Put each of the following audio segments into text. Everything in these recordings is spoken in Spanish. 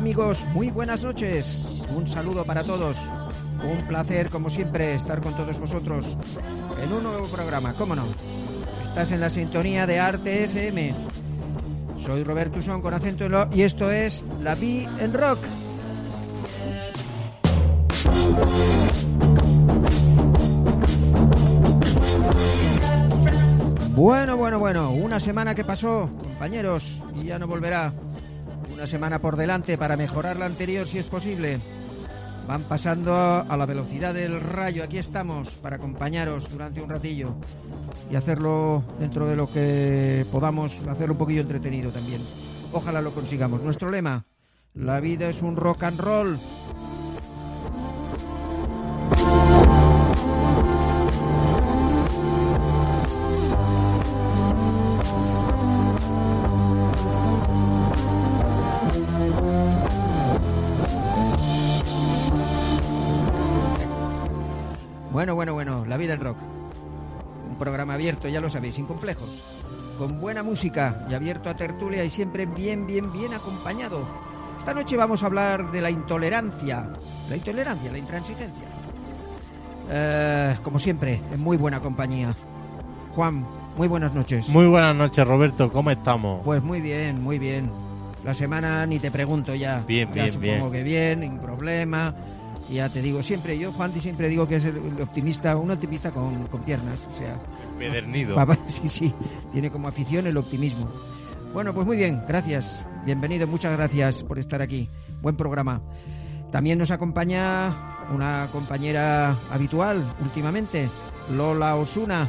Amigos, muy buenas noches. Un saludo para todos. Un placer, como siempre, estar con todos vosotros en un nuevo programa, ¿cómo no? Estás en la sintonía de Arte FM. Soy Roberto Usón con acento en lo y esto es La Vi en Rock. Bueno, bueno, bueno, una semana que pasó, compañeros, y ya no volverá. Una semana por delante para mejorar la anterior si es posible. Van pasando a la velocidad del rayo. Aquí estamos para acompañaros durante un ratillo y hacerlo dentro de lo que podamos, hacerlo un poquillo entretenido también. Ojalá lo consigamos. Nuestro lema, la vida es un rock and roll. Abierto, ya lo sabéis, sin complejos. Con buena música y abierto a tertulia y siempre bien, bien, bien acompañado. Esta noche vamos a hablar de la intolerancia. La intolerancia, la intransigencia. Eh, como siempre, en muy buena compañía. Juan, muy buenas noches. Muy buenas noches, Roberto. ¿Cómo estamos? Pues muy bien, muy bien. La semana ni te pregunto ya. Bien, ya bien, supongo bien. que bien, sin problema. Y ya te digo, siempre, yo, Juan, siempre digo que es el el optimista, un optimista con, con piernas. O sea, Pedernido. Papá, sí, sí, tiene como afición el optimismo. Bueno, pues muy bien, gracias. Bienvenido, muchas gracias por estar aquí. Buen programa. También nos acompaña una compañera habitual últimamente, Lola Osuna.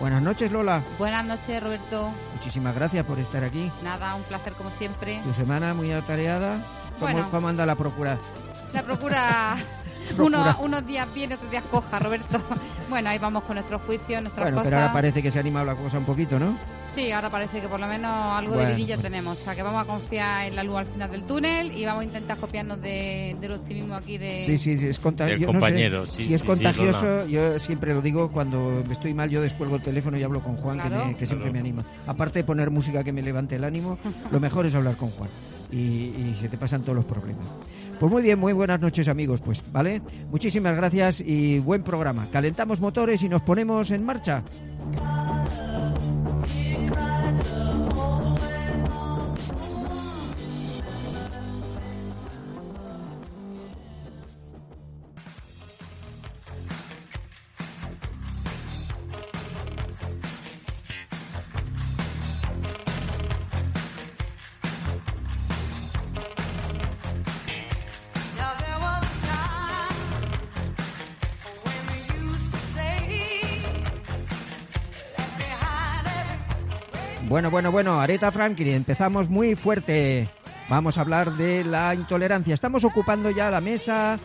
Buenas noches, Lola. Buenas noches, Roberto. Muchísimas gracias por estar aquí. Nada, un placer como siempre. Tu semana muy atareada. ¿Cómo, Bueno. cómo anda la procura? La procura Procura. unos, unos días bien, otros días coja, Roberto. Bueno, ahí vamos con nuestros juicios, nuestras Bueno, cosas. pero ahora parece que se ha animado la cosa un poquito, ¿no? Sí, ahora parece que por lo menos algo Bueno, de vidilla bueno. tenemos. O sea, que vamos a confiar en la luz al final del túnel y vamos a intentar copiarnos de, del optimismo aquí de... Sí, sí, sí, es contagioso. Sí, si es sí, contagioso, yo siempre lo digo, cuando estoy mal yo descuelgo el teléfono y hablo con Juan, que, me- que siempre Claro. me anima. Aparte de poner música que me levante el ánimo, lo mejor es hablar con Juan. Y, y se te pasan todos los problemas. Pues muy bien, muy buenas noches amigos, pues, ¿vale? Muchísimas gracias y buen programa. Calentamos motores y nos ponemos en marcha. Bueno, bueno, bueno, Aretha Franklin, empezamos muy fuerte. Vamos a hablar de la intolerancia. Estamos ocupando ya la mesa,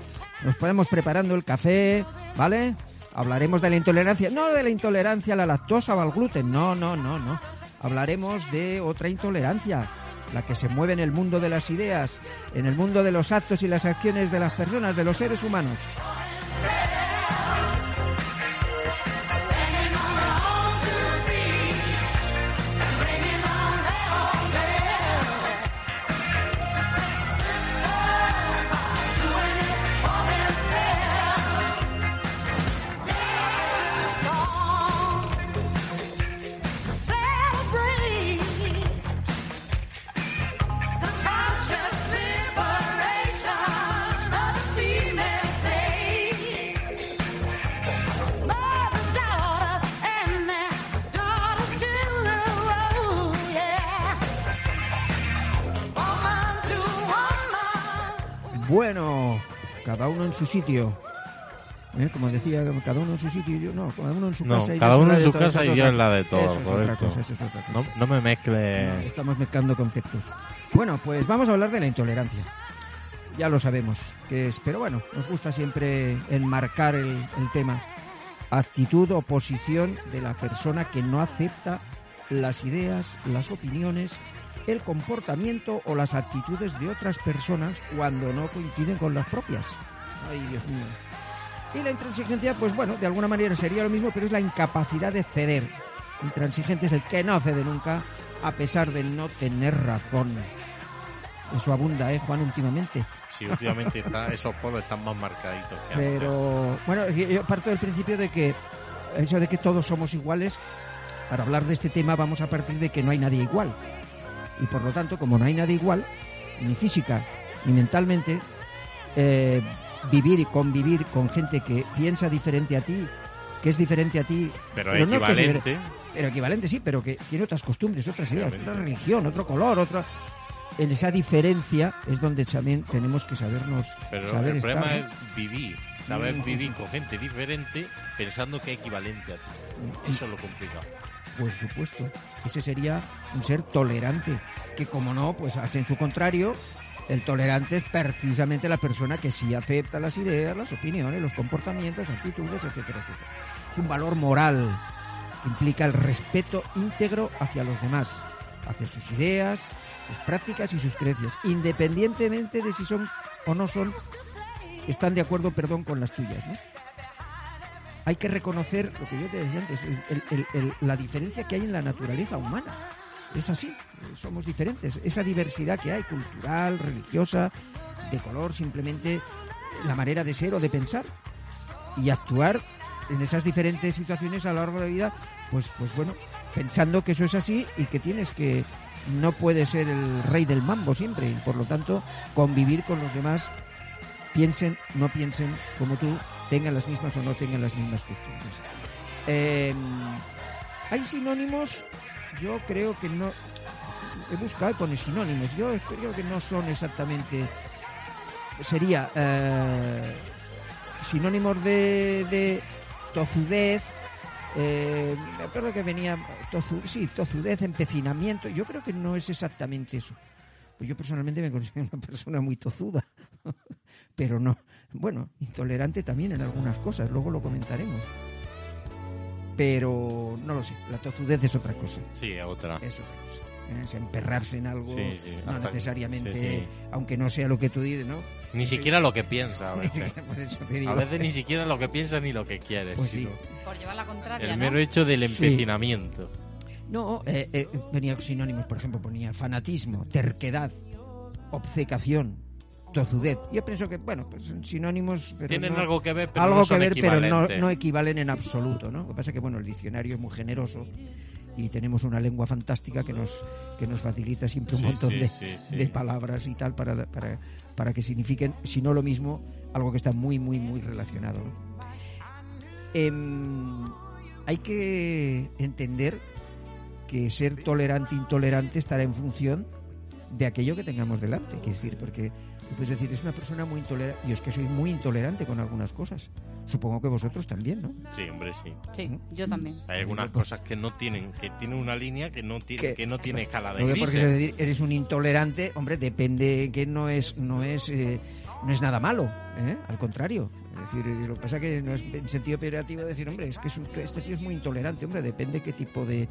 nos ponemos preparando el café, ¿vale? Hablaremos de la intolerancia, no de la intolerancia a la lactosa o al gluten, no, no, no, no. Hablaremos de otra intolerancia, la que se mueve en el mundo de las ideas, en el mundo de los actos y las acciones de las personas, de los seres humanos. Bueno, cada uno en su sitio. ¿Eh? Como decía, cada uno en su sitio y yo no, cada uno en su No, casa. y cada uno en su casa y otra- en la de todo, Eso es otra Roberto. cosa, eso es otra cosa. No, no me No, mezcle. estamos mezclando conceptos. Bueno, pues vamos a hablar de la intolerancia. Ya lo sabemos que es, pero bueno, nos gusta siempre enmarcar el, el tema. Actitud o posición de la persona que no acepta las ideas, las opiniones, el comportamiento o las actitudes de otras personas cuando no coinciden con las propias. Ay, Dios mío. Y la intransigencia, pues bueno, de alguna manera sería lo mismo, pero es la incapacidad de ceder. Intransigente es el que no cede nunca, a pesar de no tener razón. Eso abunda, ¿eh, Juan, últimamente. Sí, últimamente está- esos polos están más marcaditos que antes. Pero, bueno, yo yo parto del principio de que eso de que todos somos iguales, para hablar de este tema vamos a partir de que no hay nadie igual. Y por lo tanto, como no hay nadie igual, ni física ni mentalmente, eh, vivir y convivir con gente que piensa diferente a ti, que es diferente a ti, Pero pero no es equivalente. pero equivalente sí, pero que tiene otras costumbres, otras ideas, otra religión, otro color, otra... En esa diferencia es donde también tenemos que sabernos Pero saber el problema es vivir, saber Mm. vivir con gente diferente pensando que es equivalente a ti. Eso es lo complicado. Por supuesto. Ese sería un ser tolerante, que como no, pues hace en su contrario. El tolerante es precisamente la persona que sí acepta las ideas, las opiniones, los comportamientos, actitudes, etcétera, etcétera. Es un valor moral que implica el respeto íntegro hacia los demás, hacia sus ideas, sus prácticas y sus creencias, independientemente de si son o no son, están de acuerdo, perdón, con las tuyas, ¿no? Hay que reconocer lo que yo te decía antes, el- la diferencia que hay en la naturaleza humana. Es así, somos diferentes. Esa diversidad que hay, cultural, religiosa, de color, simplemente la manera de ser o de pensar y actuar en esas diferentes situaciones a lo largo de la vida, pues, pues bueno, pensando que eso es así y que tienes que no puedes ser el rey del mambo siempre y por lo tanto convivir con los demás piensen, no piensen como tú, tengan las mismas o no tengan las mismas costumbres. Eh, hay sinónimos, yo creo que no. He buscado pone sinónimos. Yo creo que no son exactamente. Sería eh, sinónimos de, de tozudez. eh, me acuerdo que venía tozu- sí, tozudez, empecinamiento. Yo creo que no es exactamente eso. Pues yo personalmente me considero una persona muy tozuda, pero no, bueno, intolerante también en algunas cosas, luego lo comentaremos. Pero no lo sé, la tozudez es otra cosa, Sí, es otra. es otra cosa. ¿eh? Es emperrarse en algo, Sí, sí, no necesariamente, sí, sí. aunque no sea lo que tú dices, ¿no? Ni siquiera lo que piensa a veces. Eso. A veces ni siquiera lo que piensas ni lo que quieres. Pues sí. sino Por llevar la contraria, el ¿no? mero hecho del empecinamiento. No, eh, eh, venía sinónimos, por ejemplo, ponía fanatismo, terquedad, obcecación, tozudez. Yo pienso que, bueno, pues son sinónimos, pero Tienen no- algo que ver, pero algo no que ver, pero no, no equivalen en absoluto, ¿no? Lo que pasa es que, bueno, el diccionario es muy generoso y tenemos una lengua fantástica que nos, que nos facilita siempre un Sí, montón sí, de, sí, sí. de palabras y tal para, para, para que signifiquen, si no lo mismo, algo que está muy, muy, muy relacionado. ¿no? Em, hay que entender que ser tolerante e intolerante estará en función de aquello que tengamos delante. Quiero decir, porque puedes decir, es una persona muy intolerante. Yo es que soy muy intolerante con algunas cosas. Supongo que vosotros también, ¿no? Sí, hombre, sí. Sí, yo también. Hay algunas cosas que no tienen, que tienen una línea que no tiene, Que- que no tiene escala de que porque es decir, eres un intolerante, hombre, depende que no es, no es, eh, no es nada malo, ¿eh? al contrario. Es decir, lo que pasa es que no es en sentido peyorativo decir, hombre, es que es un- este tío es muy intolerante, hombre, depende qué tipo de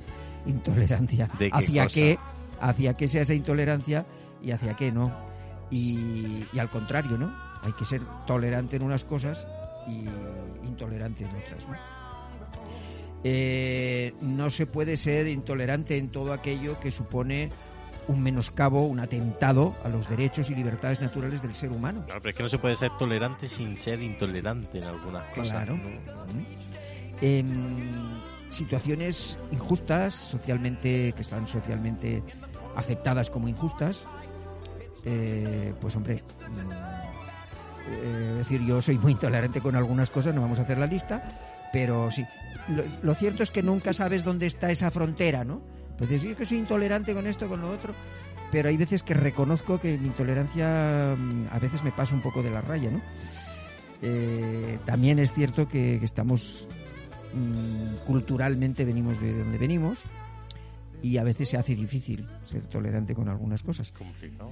intolerancia, ¿De qué hacia cosa? qué, hacia qué sea esa intolerancia y hacia qué no. Y, y al contrario, ¿no? Hay que ser tolerante en unas cosas y intolerante en otras, ¿no? Eh, no se puede ser intolerante en todo aquello que supone un menoscabo, un atentado a los derechos y libertades naturales del ser humano. Claro, pero es que no se puede ser tolerante sin ser intolerante en algunas cosas. Claro. ¿no? En situaciones injustas, socialmente, que están socialmente aceptadas como injustas, eh, pues hombre, eh, decir yo soy muy intolerante con algunas cosas, no vamos a hacer la lista, pero sí. Lo, cierto es que nunca sabes dónde está esa frontera, ¿no? Pues dices, yo que soy intolerante con esto, con lo otro, pero hay veces que reconozco que mi intolerancia mm, a veces me pasa un poco de la raya, ¿no? Eh, también es cierto que, que estamos mm, culturalmente venimos de donde venimos y a veces se hace difícil ser tolerante con algunas cosas. Complicado.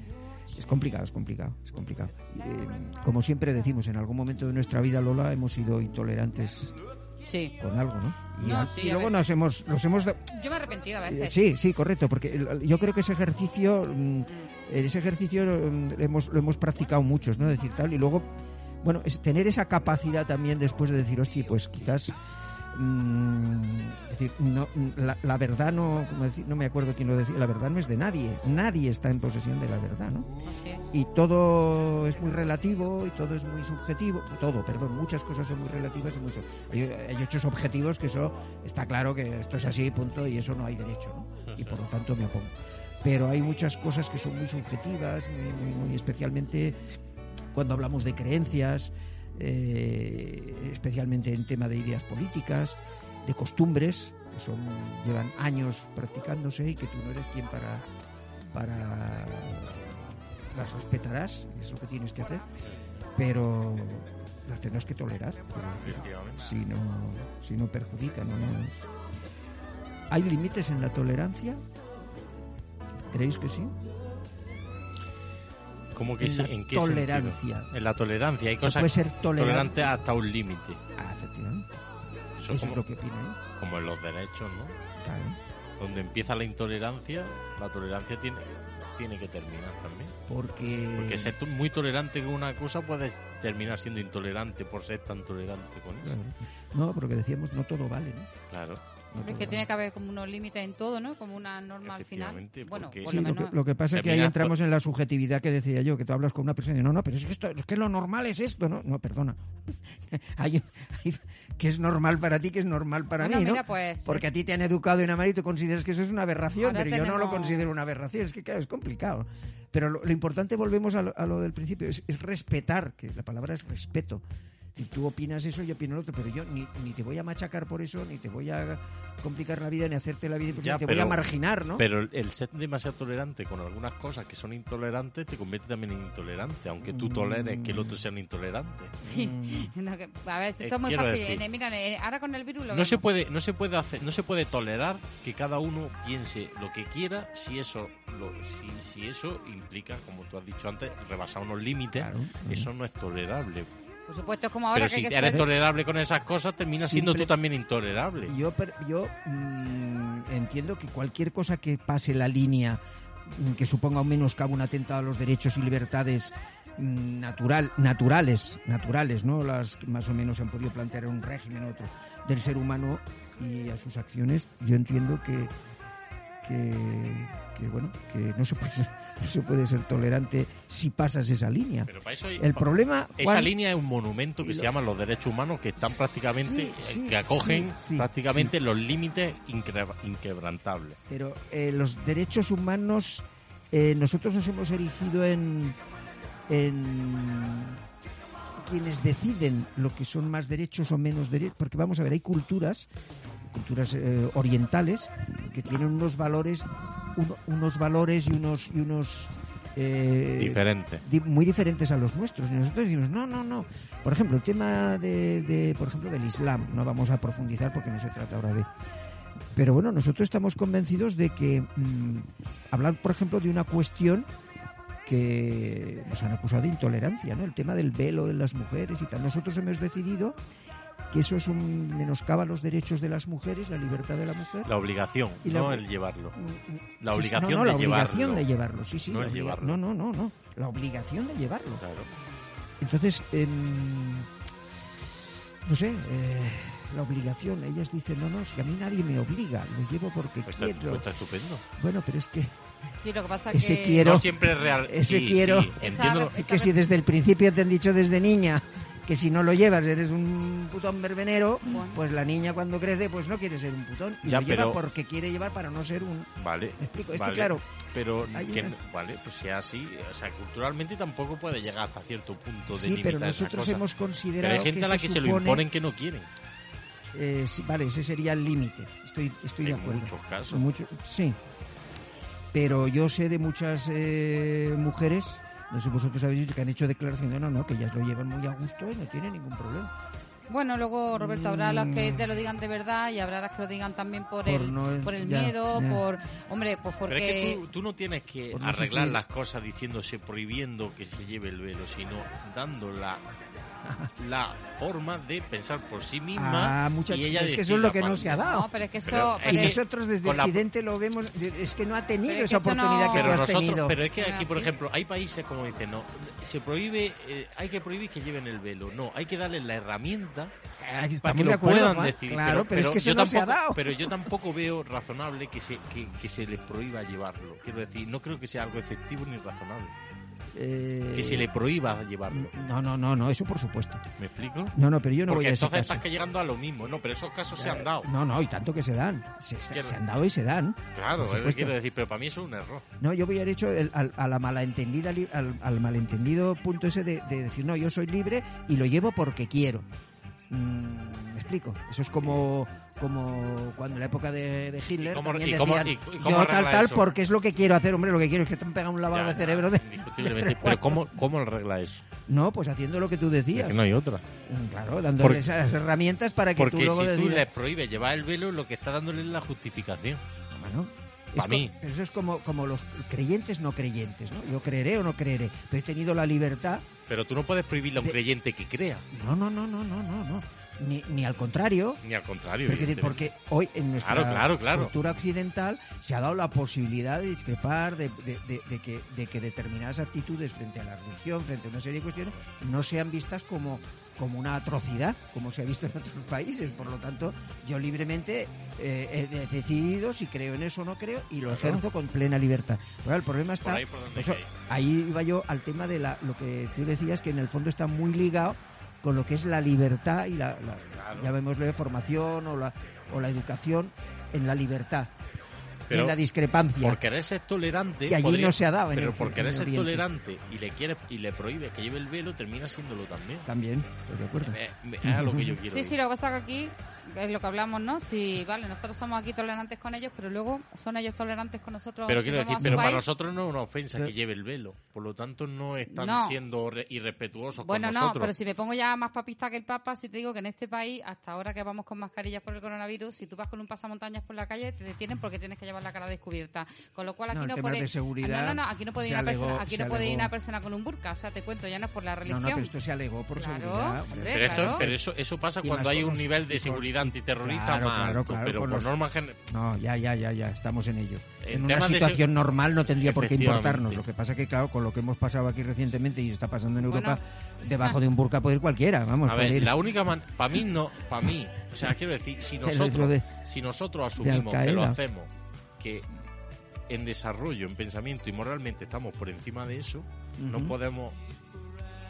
Es complicado, es complicado, es complicado. Eh, como siempre decimos, en algún momento de nuestra vida, Lola, hemos sido intolerantes Sí. con algo, ¿no? Y, No, sí, y luego nos hemos, nos hemos Yo me he arrepentido a eh, veces. Sí, sí, correcto, porque el- yo creo que ese ejercicio, mm, ese ejercicio mm, lo hemos, lo hemos practicado muchos, ¿no? Decir tal, y luego, bueno, es tener esa capacidad también después de decir, hostia, pues quizás mm, es decir, no, la, la verdad no, como decir, no me acuerdo quién lo decía, la verdad no es de nadie, nadie está en posesión de la verdad, ¿no? Y todo es muy relativo y todo es muy subjetivo todo perdón muchas cosas son muy relativas y muy hay, hay hechos objetivos que eso está claro que esto es así punto y eso no hay derecho ¿no? y por lo tanto me opongo pero hay muchas cosas que son muy subjetivas muy, muy, muy especialmente cuando hablamos de creencias eh, especialmente en tema de ideas políticas de costumbres que son llevan años practicándose y que tú no eres quien para para las respetarás, es lo que tienes que hacer, pero las tendrás que tolerar, si no, si no perjudican o no. ¿Hay límites en la tolerancia? ¿Creéis que sí? ¿Cómo que En la ¿En qué tolerancia. sentido? En la tolerancia. Hay Se cosas puede ser tolerante. tolerantes hasta un límite. Ah, efectivamente. Eso, Eso como, es lo que ¿eh? como en los derechos, ¿no? Claro. Donde empieza la intolerancia, la tolerancia tiene, tiene que terminar también. Porque, Porque ser muy tolerante con una cosa puedes terminar siendo intolerante por ser tan tolerante con eso. Claro. No, porque decíamos, no todo vale, ¿no? Claro. No Es que tiene que haber como unos límites en todo, ¿no? Como una norma al final. Bueno, porque- por Sí, lo que, lo que pasa es que ahí entramos en la subjetividad que decía yo, que tú hablas con una persona y no, no, pero es que, esto, es que lo normal es esto, ¿no? No, perdona. hay, hay- que es normal para ti, que es normal para Bueno, mí, ¿no? mira, pues, Porque a ti te han educado una manera y tú consideras que eso es una aberración, Ahora pero yo no lo considero una aberración, es que claro, es complicado. Pero lo, lo importante, volvemos a lo, a lo del principio, es, es respetar, que la palabra es respeto. Si tú opinas eso, yo opino lo otro, pero yo ni, ni te voy a machacar por eso, ni te voy a complicar la vida, ni hacerte la vida Ya, te voy a marginar, ¿no? Pero el- ser demasiado tolerante con algunas cosas que son intolerantes te convierte también en intolerante, aunque tú toleres que el otro sea un intolerante. No, que- a ver, esto Eh, es muy quiero fácil. decir- Eh, Mira, eh, ahora con el virus lo No se puede, no se puede hacer, no se puede tolerar que cada uno piense lo que quiera si eso, lo, si, si eso implica, como tú has dicho antes, rebasar unos límites. Claro. Eso no es tolerable. Por supuesto, es como ahora Pero que si hay que eres ser... tolerable con esas cosas, terminas siendo tú también intolerable. Yo, per- yo mm, entiendo que cualquier cosa que pase la línea mm, que suponga un menoscabo, un atentado a los derechos y libertades mm, natural, naturales, naturales, ¿no? Las que más o menos se han podido plantear en un régimen otro del ser humano y a sus acciones, yo entiendo que que, que, bueno, que no se puede ser, no se puede ser tolerante si pasas esa línea. Pero para eso hay- El problema, Esa línea es un monumento que y se lo- llama los derechos humanos que están prácticamente, Sí, sí, que acogen sí, prácticamente los límites inquebrantables. Pero eh, los derechos humanos, eh, nosotros nos hemos erigido en, en quienes deciden lo que son más derechos o menos derechos, porque vamos a ver, hay culturas, culturas eh, orientales, que tienen unos valores, uno- unos valores y unos y unos eh, Diferente. di- muy diferentes a los nuestros. Y nosotros decimos, no, no, no. Por ejemplo, el tema de, de, por ejemplo, del Islam, no vamos a profundizar porque no se trata ahora de... Pero bueno, nosotros estamos convencidos de que mm, hablar, por ejemplo, de una cuestión que nos han acusado de intolerancia, ¿no? El tema del velo de las mujeres y tal. Nosotros hemos decidido que eso es un menoscaba los derechos de las mujeres, la libertad de la mujer. La obligación, Y la- no el llevarlo. Mm, La sí, obligación no, no, de la obligación llevarlo. de llevarlo, sí, sí. No la el obliga- llevarlo. No, no, no, no. La obligación de llevarlo. Claro. Entonces, em, no sé, eh, la obligación, ellas dicen, no, no, si a mí nadie me obliga, lo llevo porque Pues está, quiero. pues está estupendo. Bueno, pero es que, Sí, lo que pasa es Ese que... quiero- no siempre es real. ese Sí, quiero- sí, Esa- entiendo. es que si desde el principio te han dicho desde niña que si no lo llevas eres un putón verbenero, Bueno. pues la niña cuando crece pues no quiere ser un putón y Ya, lo lleva pero- porque quiere llevar para no ser un... Vale. Me explico, es que vale, claro, Pero que, una- vale, pues sea así. O sea, culturalmente tampoco puede llegar hasta cierto punto de Sí, pero nosotros cosa. hemos Pero considerado hay gente que a la que se lo imponen que no quieren. eh, sí, vale, ese sería el límite, estoy, estoy de En acuerdo. muchos casos. Mucho- sí. Pero yo sé de muchas eh, mujeres, no sé vosotros habéis dicho, que han hecho declaraciones, no, no, que ellas lo llevan muy a gusto y no tienen ningún problema. Bueno, luego, Roberto, habrá las que Mm. te lo digan de verdad y habrá las que lo digan también por, Por el, no- por el ya, miedo, ya. por... Hombre, pues Pero porque... es que tú, tú no tienes que Por arreglar las cosas diciéndose prohibiendo que se lleve el velo, sino dando la, forma de pensar por sí misma Ah, muchachos, y ella es que eso es lo que no se ha dado. No, pero es que eso... Pero pero Y que- es- nosotros desde la- Occidente lo vemos, es que no ha tenido esa no- oportunidad que pero tú has nosotros, tenido. pero es que aquí, por ejemplo, hay países como dicen, no, se prohíbe, eh, hay que prohibir que lleven el velo. No, hay que darles la herramienta Ah, para que de lo acuerdo, puedan Juan. decidir. Claro, pero, es que eso yo no se ha tampoco- dado. Pero yo tampoco veo razonable que se, que, que se les prohíba llevarlo. Quiero decir, no creo que sea algo efectivo ni razonable. Eh, Que se le prohíba llevarlo. No, no, no, no, eso por supuesto. ¿Me explico? No, no, pero yo no Porque voy a ese entonces caso. estás que llegando a lo mismo, ¿no? Pero esos casos se han dado. No, no, y tanto que se dan. Se, se- Quiero- se han dado y se dan. Claro, Por es lo que supuesto. quiero decir, pero para mí eso es un error. No, yo voy a hecho el- al, a la malentendida, al, al malentendido punto ese de, de decir, no, yo soy libre y lo llevo porque quiero. Mm, ¿Me explico? Eso es como, como cuando en la época de, de Hitler ¿Y cómo- también y cómo- decían, y- y cómo yo tal, tal, eso? porque es lo que quiero hacer. Hombre, lo que quiero es que te han pegado un lavado Ya, de cerebro de... indiscutiblemente. de tres pero. ¿cómo, ¿cómo arregla eso? No, pues haciendo lo que tú Es decías. que no hay otra. Mm, Claro, dándole esas herramientas para que Porque tú luego si tú decidas- les prohíbes llevar el velo, lo que está dándole es la justificación. Bueno, Pa' es mí. eso es como, como los creyentes no creyentes, ¿no? Yo creeré o no creeré, pero he tenido la libertad. Pero tú no puedes prohibirle a un De- creyente que crea. No, no, no, no, no, no, no. Ni, ni al contrario. Ni al contrario. Porque, porque hoy en nuestra Claro, claro, claro. cultura occidental se ha dado la posibilidad de discrepar, de, de- de- de que, de que determinadas actitudes frente a la religión, frente a una serie de cuestiones, no sean vistas como, como una atrocidad, como se ha visto en otros países. Por lo tanto, yo libremente eh, he decidido si creo en eso o no creo y lo Claro. ejerzo con plena libertad. Bueno, el problema está... Por ahí por donde eso- hay. ahí iba yo al tema de la, lo que tú decías, que en el fondo está muy ligado con lo que es la libertad y la, la Claro. llamémosle formación o la, o la educación en la libertad y en la discrepancia. Por querer ser tolerante. Que allí podría- no se ha dado en Pero el- por en querer el ser Oriente. tolerante y le quiere y le prohíbe que lleve el velo, termina siéndolo también. También, estoy de acuerdo. Me- Es a lo que yo quiero Sí, sí, lo que pasa que aquí es lo que hablamos, ¿no? Si, vale, nosotros somos aquí tolerantes con ellos, pero luego son ellos tolerantes con nosotros. Pero si quiero decir, pero para nosotros no es una ofensa que lleve el velo. Por lo tanto, no están No. siendo re- irrespetuosos Bueno, con no, nosotros. pero si me pongo ya más papista que el Papa, si te digo que en este país, hasta ahora que vamos con mascarillas por el coronavirus, si tú vas con un pasamontañas por la calle, te detienen porque tienes que llevar la cara descubierta. Con lo cual aquí No, no, el tema puede... de seguridad No, no, no, aquí no puede ir una persona, aquí no puede ir una persona con un burka. O sea, te cuento, ya no es por la No, religión. no, pero esto se alegó por Claro, seguridad. hombre, Pero, esto- claro. pero eso, eso pasa Y cuando hay un nivel de seguridad antiterrorista Claro, más claro, alto, claro, pero por los- norma general... No, ya, ya, ya, ya, estamos en ello. En En una situación normal no tendría por qué importarnos. Lo que pasa que, claro, con lo que hemos pasado aquí recientemente y está pasando en Bueno. Europa, debajo de un burka puede ir cualquiera, vamos, A ver, ir. la única para mí no, para mí, o sea, quiero decir, si nosotros, de- si nosotros asumimos que lo hacemos, que en desarrollo, en pensamiento y moralmente estamos por encima de eso, no podemos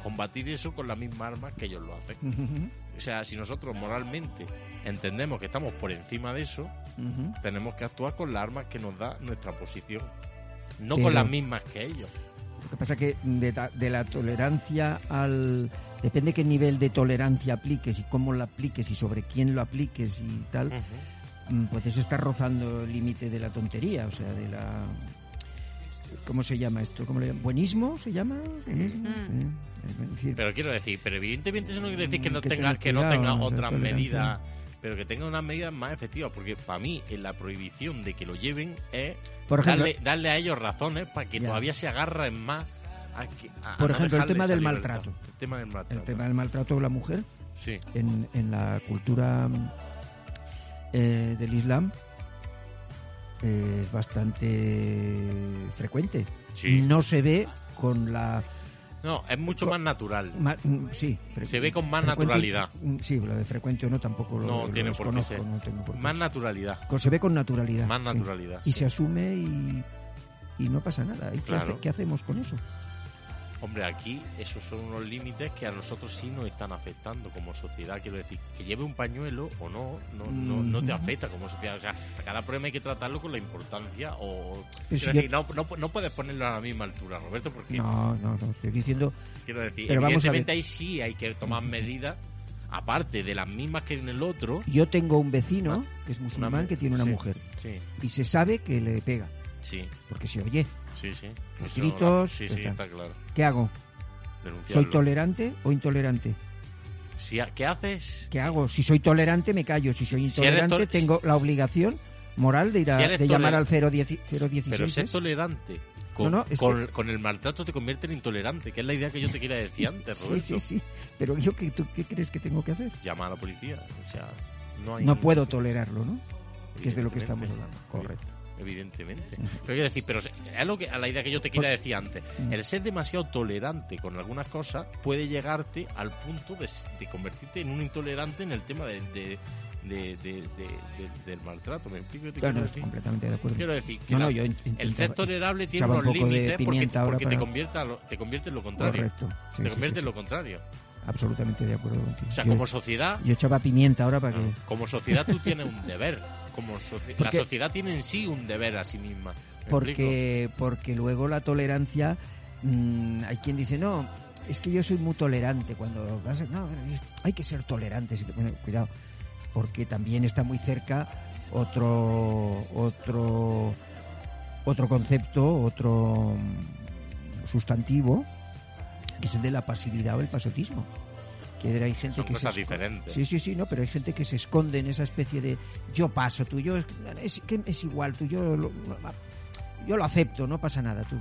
combatir eso con las mismas armas que ellos lo hacen. O sea, si nosotros moralmente entendemos que estamos por encima de eso, tenemos que actuar con las armas que nos da nuestra posición, no Pero- con las mismas que ellos. Lo que pasa que de, la tolerancia al... Depende qué nivel de tolerancia apliques y cómo la apliques y sobre quién lo apliques y tal, mm, puedes estar rozando el límite de la tontería, o sea, de la... ¿Cómo se llama esto? ¿Cómo le llaman? ¿Buenismo se llama? ¿Buenismo? Mm. Eh, es decir, Pero quiero decir, pero evidentemente eso no quiere decir que no Mm, que tenga que no tenga otras medidas, pero que tenga unas medidas más efectivas, porque para mí en la prohibición de que lo lleven es Por ejemplo- darle, darle a ellos razones para que Ya. todavía se agarren más a que a- Por no ejemplo, el tema del maltrato. El tema del maltrato. el tema del maltrato de la mujer Sí. en, en la cultura eh, del Islam es bastante frecuente. Sí. No se ve con la... No, es mucho más natural. ma- mm, sí, Se ve con más naturalidad. mm, Sí, lo de frecuente o no tampoco lo, No lo tiene por qué ser. no tengo por qué. Más naturalidad. Se ve con naturalidad. Más sí. naturalidad. Y sí. se asume y, y no pasa nada. ¿Y qué, Claro. hace- qué hacemos con eso? Hombre, aquí esos son unos límites que a nosotros sí nos están afectando como sociedad. Quiero decir, que lleve un pañuelo o no, no, no, no te Mm. afecta como sociedad. O sea, a cada problema hay que tratarlo con la importancia o... Quiero decir, no, no, no puedes ponerlo a la misma altura, Roberto, porque No, no, no. Estoy diciendo... quiero decir, Pero vamos a evidentemente ahí sí hay que tomar medidas, aparte de las mismas que en el otro. Yo tengo un vecino que es musulmán mu- que tiene una sí. mujer Sí, y se sabe que le pega sí, porque se oye. Sí, sí. Los gritos, Sí, sí, está. claro. ¿Qué hago? ¿Soy tolerante o intolerante? Si ¿Qué haces? ¿Qué hago? Si soy tolerante, me callo. Si soy Si intolerante, tol- tengo la obligación moral de ir a, Si de llamar al 010 016. Pero ser ¿es? tolerante con, No, no, es con, con el maltrato te convierte en intolerante, que es la idea que yo te quería decir antes, Sí, Roberto. sí, sí. Pero yo, ¿qué, tú, ¿qué crees que tengo que hacer? Llama a la policía. O sea, no hay. No puedo tolerarlo, ¿no? Que es de lo que estamos hablando. Correcto. Evidentemente. Pero quiero decir, pero es lo que, a la idea que yo te quería Por- decir antes. Mm. El ser demasiado tolerante con algunas cosas puede llegarte al punto de, de convertirte en un intolerante en el tema de, de- de- de- de- de- del maltrato. ¿Me explico? te Claro, no, decir? completamente de acuerdo. Quiero decir que No, no, la- yo in- el ser tolerable tiene un unos límites porque, te, para- convierte a lo- te convierte en lo contrario. Correcto. Sí, te sí, convierte sí, en lo contrario. Absolutamente de acuerdo contigo. O sea, Yo- como sociedad, Yo echaba pimienta ahora para que... como sociedad tú tienes un deber. Como soci- la sociedad tiene en sí un deber a sí misma. Porque, porque luego la tolerancia, mm, hay quien dice, no, es que yo soy muy tolerante cuando vas a- no, hay que ser tolerante, si te- bueno, cuidado, porque también está muy cerca otro, otro, otro concepto, otro sustantivo, que es el de la pasividad o el pasotismo. Que hay gente Son que cosas diferentes. Sí, sí, sí, no, pero hay gente que se esconde en esa especie de yo paso, tú, yo es, es, que es igual, tú, yo lo, yo lo acepto, no pasa nada, tú.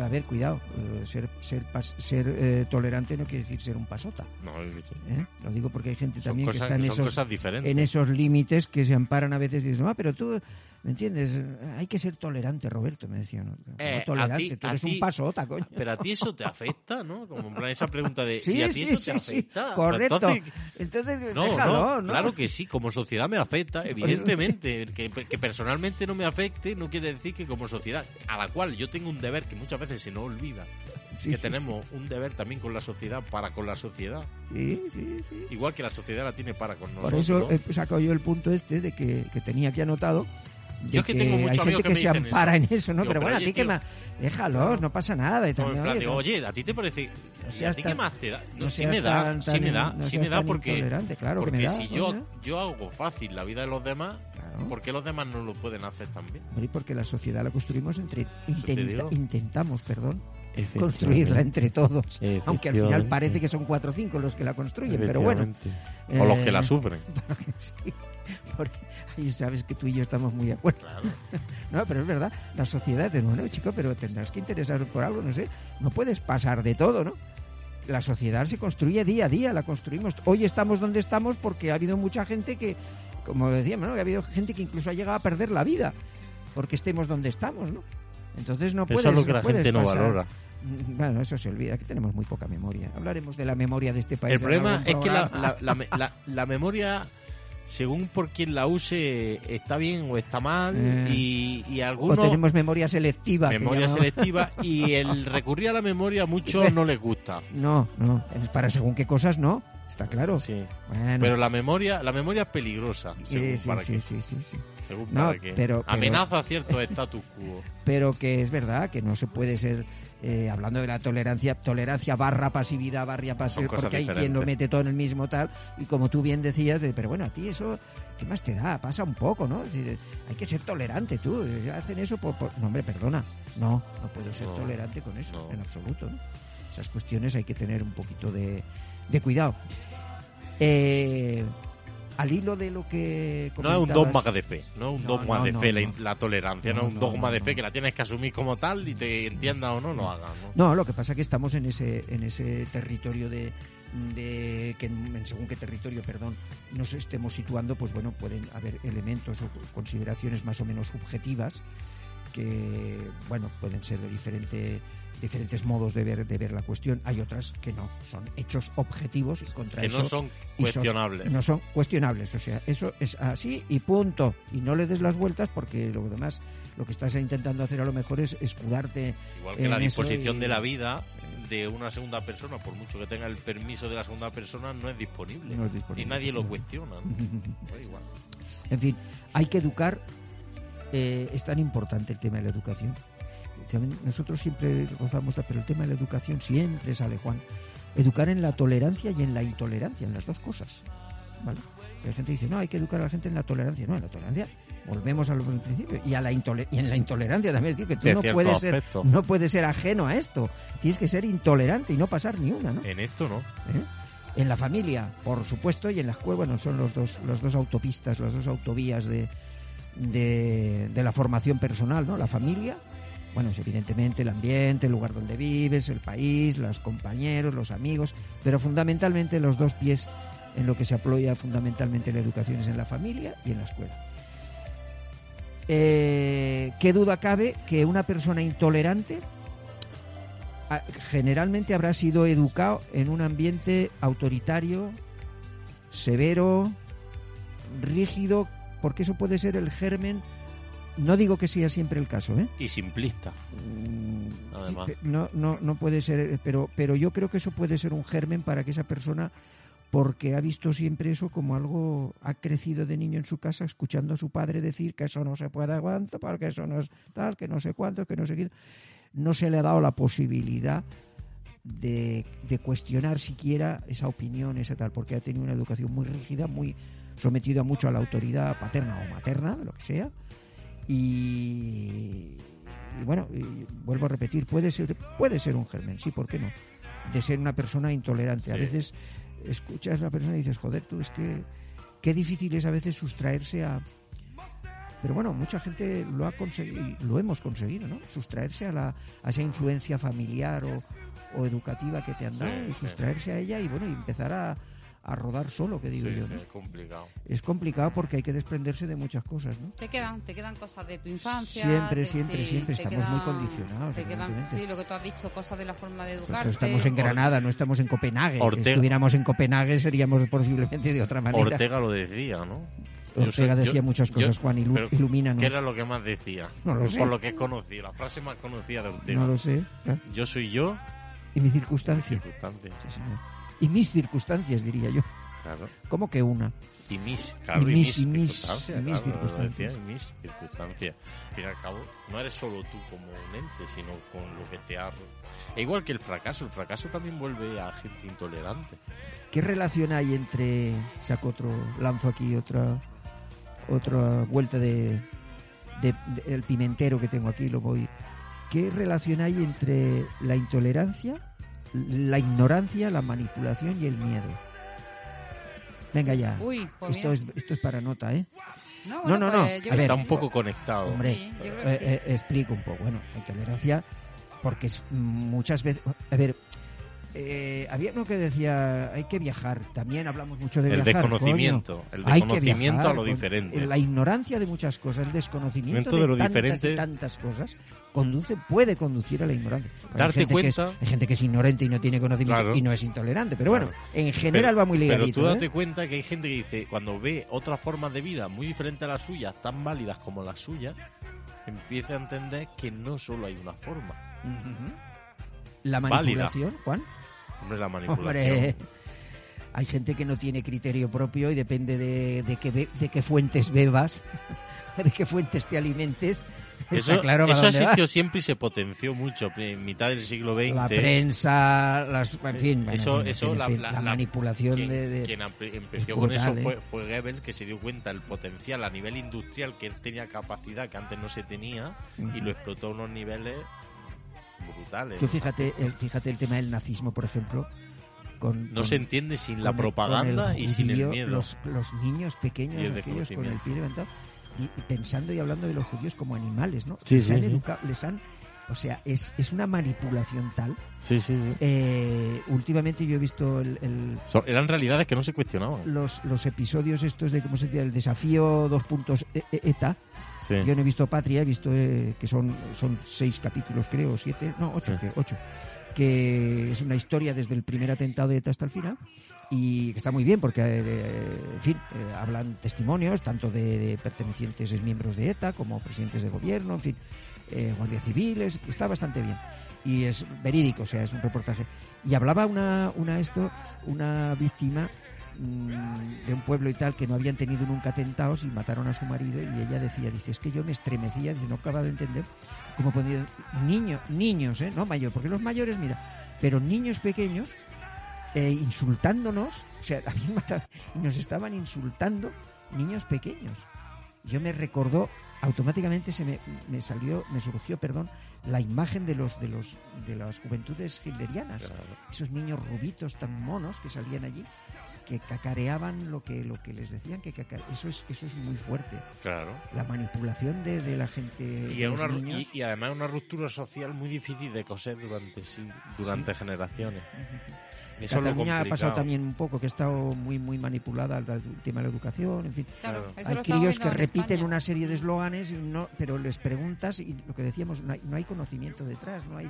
A ver, cuidado, eh, ser ser pas- ser eh, tolerante no quiere decir ser un pasota. No, ¿eh? Lo digo porque hay gente son también cosas, que está en esos, en límites que se amparan a veces y dicen, ah, pero tú, ¿me entiendes? Hay que ser tolerante, Roberto, me decían. No, Eh, tolerante, ti- tú eres ti- un pasota, coño. Pero a ti eso te afecta, ¿no? Como en plan esa pregunta de Sí, ¿y a ti sí, eso sí, te afecta? correcto. Entonces, Entonces, no, déjalo, no, ¿no? claro que sí, como sociedad me afecta, evidentemente. Que, que personalmente no me afecte no quiere decir que como sociedad, a la cual yo tengo un deber que muchas veces se nos olvida, que tenemos un deber también con la sociedad para con la sociedad, Sí, sí, sí. igual que la sociedad la tiene para con Por nosotros. eso he sacado yo el punto este de que, que tenía aquí anotado. Yo es que tengo muchos hay amigos gente que que, me se dicen ampara eso. en eso, ¿no? Digo, pero pero bueno, a oye, ti que más. Déjalo, no pasa nada. Y también, plan, oye, digo, oye, ¿a ti te parece? no ¿Y a ti qué más te da? No, no sí me da, tan- sí me da, no sí me da porque, claro que porque me da, si yo, yo hago fácil la vida de los demás, Claro. ¿por qué los demás no lo pueden hacer también? Hombre, porque la sociedad la construimos entre. te intenta- intentamos, perdón. Construirla entre todos. Aunque al final parece que son cuatro o cinco los que la construyen, pero bueno. O los que eh, la sufren. sí, porque ahí sabes que tú y yo estamos muy de acuerdo. Claro. No, pero es verdad, la sociedad de bueno, chico, pero tendrás que interesar por algo, no sé, no puedes pasar de todo, ¿no? La sociedad se construye día a día, la construimos. Hoy estamos donde estamos porque ha habido mucha gente que, como decíamos, ¿no? Que ha habido gente que incluso ha llegado a perder la vida porque estemos donde estamos, ¿no? Entonces no Eso puedes es lo que la gente no pasar. valora. Mm, Bueno, eso se olvida, que tenemos muy poca memoria. Hablaremos de la memoria de este país. El problema es que la- la memoria, según por quien la use, está bien o está mal, Eh. y, y O algunos tenemos memoria selectiva. memoria selectiva, y el recurrir a la memoria a muchos no les gusta. No, no, para según qué cosas no, está claro. Sí. Bueno, Pero la memoria, la memoria es peligrosa, sí, según sí, para sí, qué. sí, sí, sí. Según No, para qué. pero- pero- Amenaza cierto status quo. Pero que es verdad que no se puede ser, eh, hablando de la tolerancia, tolerancia barra pasividad, barra pasividad, porque hay quien lo mete todo en el mismo tal, y como tú bien decías, de, pero bueno, a ti eso, ¿qué más te da? Pasa un poco, ¿no? Es decir, hay que ser tolerante tú, eh, hacen eso por, por- No, hombre, perdona, no, no puedo ser No, tolerante con eso, no. en absoluto, ¿no? Esas cuestiones hay que tener un poquito de, de cuidado. Eh, al hilo de lo que No es un dogma de fe, no es un No, dogma no, de no, fe la, la tolerancia, no, es un dogma de fe que la tienes que asumir como tal y te entienda o no, lo hagas. ¿no? No, lo que pasa es que estamos en ese, en ese territorio de, de que en, en según qué territorio, perdón, nos estemos situando, pues bueno, pueden haber elementos o consideraciones más o menos subjetivas que, bueno, pueden ser de diferente, diferentes modos de ver, de ver la cuestión. Hay otras que no, son hechos objetivos y contra que eso no son cuestionables. no son cuestionables, o sea, eso es así y punto. Y no le des las vueltas porque lo demás, lo que estás intentando hacer a lo mejor es escudarte Igual que en la disposición y- de la vida de una segunda persona, por mucho que tenga el permiso de la segunda persona, no es disponible. No es disponible. Y nadie lo cuestiona. ¿no? Da igual. En fin, hay que educar. eh, es tan importante el tema de la educación. Nosotros siempre gozamos, pero el tema de la educación siempre sale, Juan. Educar en la tolerancia y en la intolerancia, en las dos cosas. ¿Vale? La gente dice, no, hay que educar a la gente en la tolerancia. No, en la tolerancia, volvemos al principio. Y, a la intole- y en la intolerancia también, decir, que tú De no puedes, ser, no puedes ser ajeno a esto. Tienes que ser intolerante y no pasar ni una, ¿no? En esto no. ¿eh? En la familia, por supuesto, y en la escuela, bueno, son los dos, los dos autopistas, las dos autovías de, de, de la formación personal, ¿no? La familia Bueno, es evidentemente el ambiente, el lugar donde vives, el país, los compañeros, los amigos, pero fundamentalmente los dos pies en lo que se apoya fundamentalmente la educación es en la familia y en la escuela. Eh, ¿Qué duda cabe que una persona intolerante ah, generalmente habrá sido educado en un ambiente autoritario, severo, rígido, porque eso puede ser el germen. No digo que sea siempre el caso, ¿eh? Y simplista. Mm, Además. pe- No, no, no puede ser, eh, pero, pero yo creo que eso puede ser un germen para que esa persona, porque ha visto siempre eso como algo, ha crecido de niño en su casa escuchando a su padre decir que eso no se puede aguantar, porque eso no es tal, que no sé cuánto, que no sé qué. No se le ha dado la posibilidad de, de cuestionar siquiera esa opinión, esa tal, porque ha tenido una educación muy rígida, muy sometida mucho a la autoridad paterna o materna, lo que sea, y, y bueno, y vuelvo a repetir, puede ser, puede ser un germen, sí, ¿por qué no? De ser una persona intolerante. A veces escuchas a la persona y dices, joder, tú es que qué difícil es a veces sustraerse a... Pero bueno, mucha gente lo ha conseguido, lo hemos conseguido, ¿no? Sustraerse a, la, a esa influencia familiar o, o educativa que te han dado Sí, y sí. sustraerse a ella y bueno, y empezar a, a rodar solo, que digo Sí, yo, ¿no? es complicado. Es complicado porque hay que desprenderse de muchas cosas, ¿no? Te quedan, te quedan cosas de tu infancia. Siempre, siempre, sí, siempre estamos muy quedan- condicionados, Te quedan, sí, lo que tú has dicho, cosas de la forma de Nosotros educarte. estamos en Granada, no estamos en Copenhague. Si Ortega- estuviéramos en Copenhague seríamos posiblemente de otra manera. Ortega lo decía, ¿no? Ortega decía yo- muchas cosas, yo- Juan, ilu- ilumínanos. ¿Qué era lo que más decía? No lo sé. Por lo que he conocido, la frase más conocida de Ortega. No lo sé. claro. Yo soy yo, Y mi circunstancia. circunstancias. Sí, señor. Y mis circunstancias, diría yo. Claro. ¿Cómo que una? Y mis, claro, Y y, mis- y mis- circunstancias. y mis claro, circunstancias. decía, y mis circunstancias. Al fin y al cabo, no eres solo tú como un ente, sino con lo que te ha... E igual que el fracaso, el fracaso también vuelve a gente intolerante. ¿Qué relación hay entre... Saco otro... Lanzo aquí otra... Otra vuelta de... de- de- el pimentero que tengo aquí, lo voy... ¿Qué relación hay entre la intolerancia, la ignorancia, la manipulación y el miedo? Venga ya. Uy, pues esto, es, esto es para nota, ¿eh? No, no, no, no. pues yo A ver. Está un poco conectado. Hombre, Sí, yo creo eh, sí. eh, explico un poco. Bueno, la intolerancia, porque es muchas veces. A ver, eh, había uno que decía: hay que viajar. También hablamos mucho de El viajar. desconocimiento, coño. el Hay desconocimiento viajar, a lo diferente. La ignorancia de muchas cosas, el desconocimiento de, de lo tantas diferente. y tantas cosas, conduce, puede conducir a la ignorancia. Hay Darte gente que es- cuenta- hay gente que es ignorante y no tiene conocimiento Claro. y no es intolerante. Pero Claro. bueno, en general va muy Pero ligadito. tú ¿eh? date cuenta que hay gente que dice, cuando ve otras formas de vida muy diferentes a las suyas, tan válidas como las suyas, empieza a entender que no solo hay una forma. Ujú. La Válida. manipulación, Juan. Hombre, la manipulación. Hombre, hay gente que no tiene criterio propio y depende de, de, qué, de qué fuentes bebas, de qué fuentes te alimentes. Eso, claro eso existió siempre y se potenció mucho en mitad del siglo XX. La prensa, las, en fin, bueno, Eso- en eso, en la- fin, la- la la- manipulación quien, de, de- quien empezó es con brutal, eso ¿eh? fue, fue Goebbels, que se dio cuenta del potencial a nivel industrial que él tenía capacidad que antes no se tenía y lo explotó a unos niveles brutales. Tú fíjate el, fíjate el tema del nazismo, por ejemplo. Con, No con- se entiende sin la propaganda el y sin el miedo. Los, los niños pequeños, Y el aquellos con el pie levantado, y, y pensando y hablando de los judíos como animales, ¿no? Sí, les, sí, han sí. educado- les han, o sea, es, es una manipulación tal. Sí, sí, sí. Eh, últimamente yo he visto el- el, Son- eran realidades que no se cuestionaban. los, los episodios estos de, ¿cómo se dice? El desafío dos puntos e- e- ETA. Sí. Yo no he visto Patria, he visto eh, que son, son seis capítulos, creo, siete, no, ocho, Sí. creo, ocho. Que es una historia desde el primer atentado de ETA hasta el final. Y que está muy bien porque, eh, en fin, eh, hablan testimonios tanto de, de pertenecientes, miembros de ETA, como presidentes de gobierno, en fin, eh, guardias civiles, está bastante bien. Y es verídico, o sea, es un reportaje. Y hablaba una, una esto, una víctima mm, de un pueblo y tal que no habían tenido nunca atentados y mataron a su marido y ella decía, dice, es que yo me estremecía, dice, no acaba de entender cómo podían niños, niños, ¿eh? no mayores, porque los mayores, mira, pero niños pequeños eh, insultándonos, o sea, habían matado y nos estaban insultando niños pequeños. Yo me recordó automáticamente se me, me salió, me surgió, perdón, la imagen de los de los de las juventudes hitlerianas Claro. esos niños rubitos tan monos que salían allí que cacareaban lo que lo que les decían que cacare- eso es eso es muy fuerte. Claro. la manipulación de, de la gente Y, una, y, y además una ruptura social muy difícil de coser durante sí, durante generaciones. Cataluña ha pasado también un poco que ha estado muy muy manipulada el, tema de la educación en fin. Claro, hay críos que en repiten España. una serie de eslóganes y no pero les preguntas y lo que decíamos no hay, no hay conocimiento detrás no hay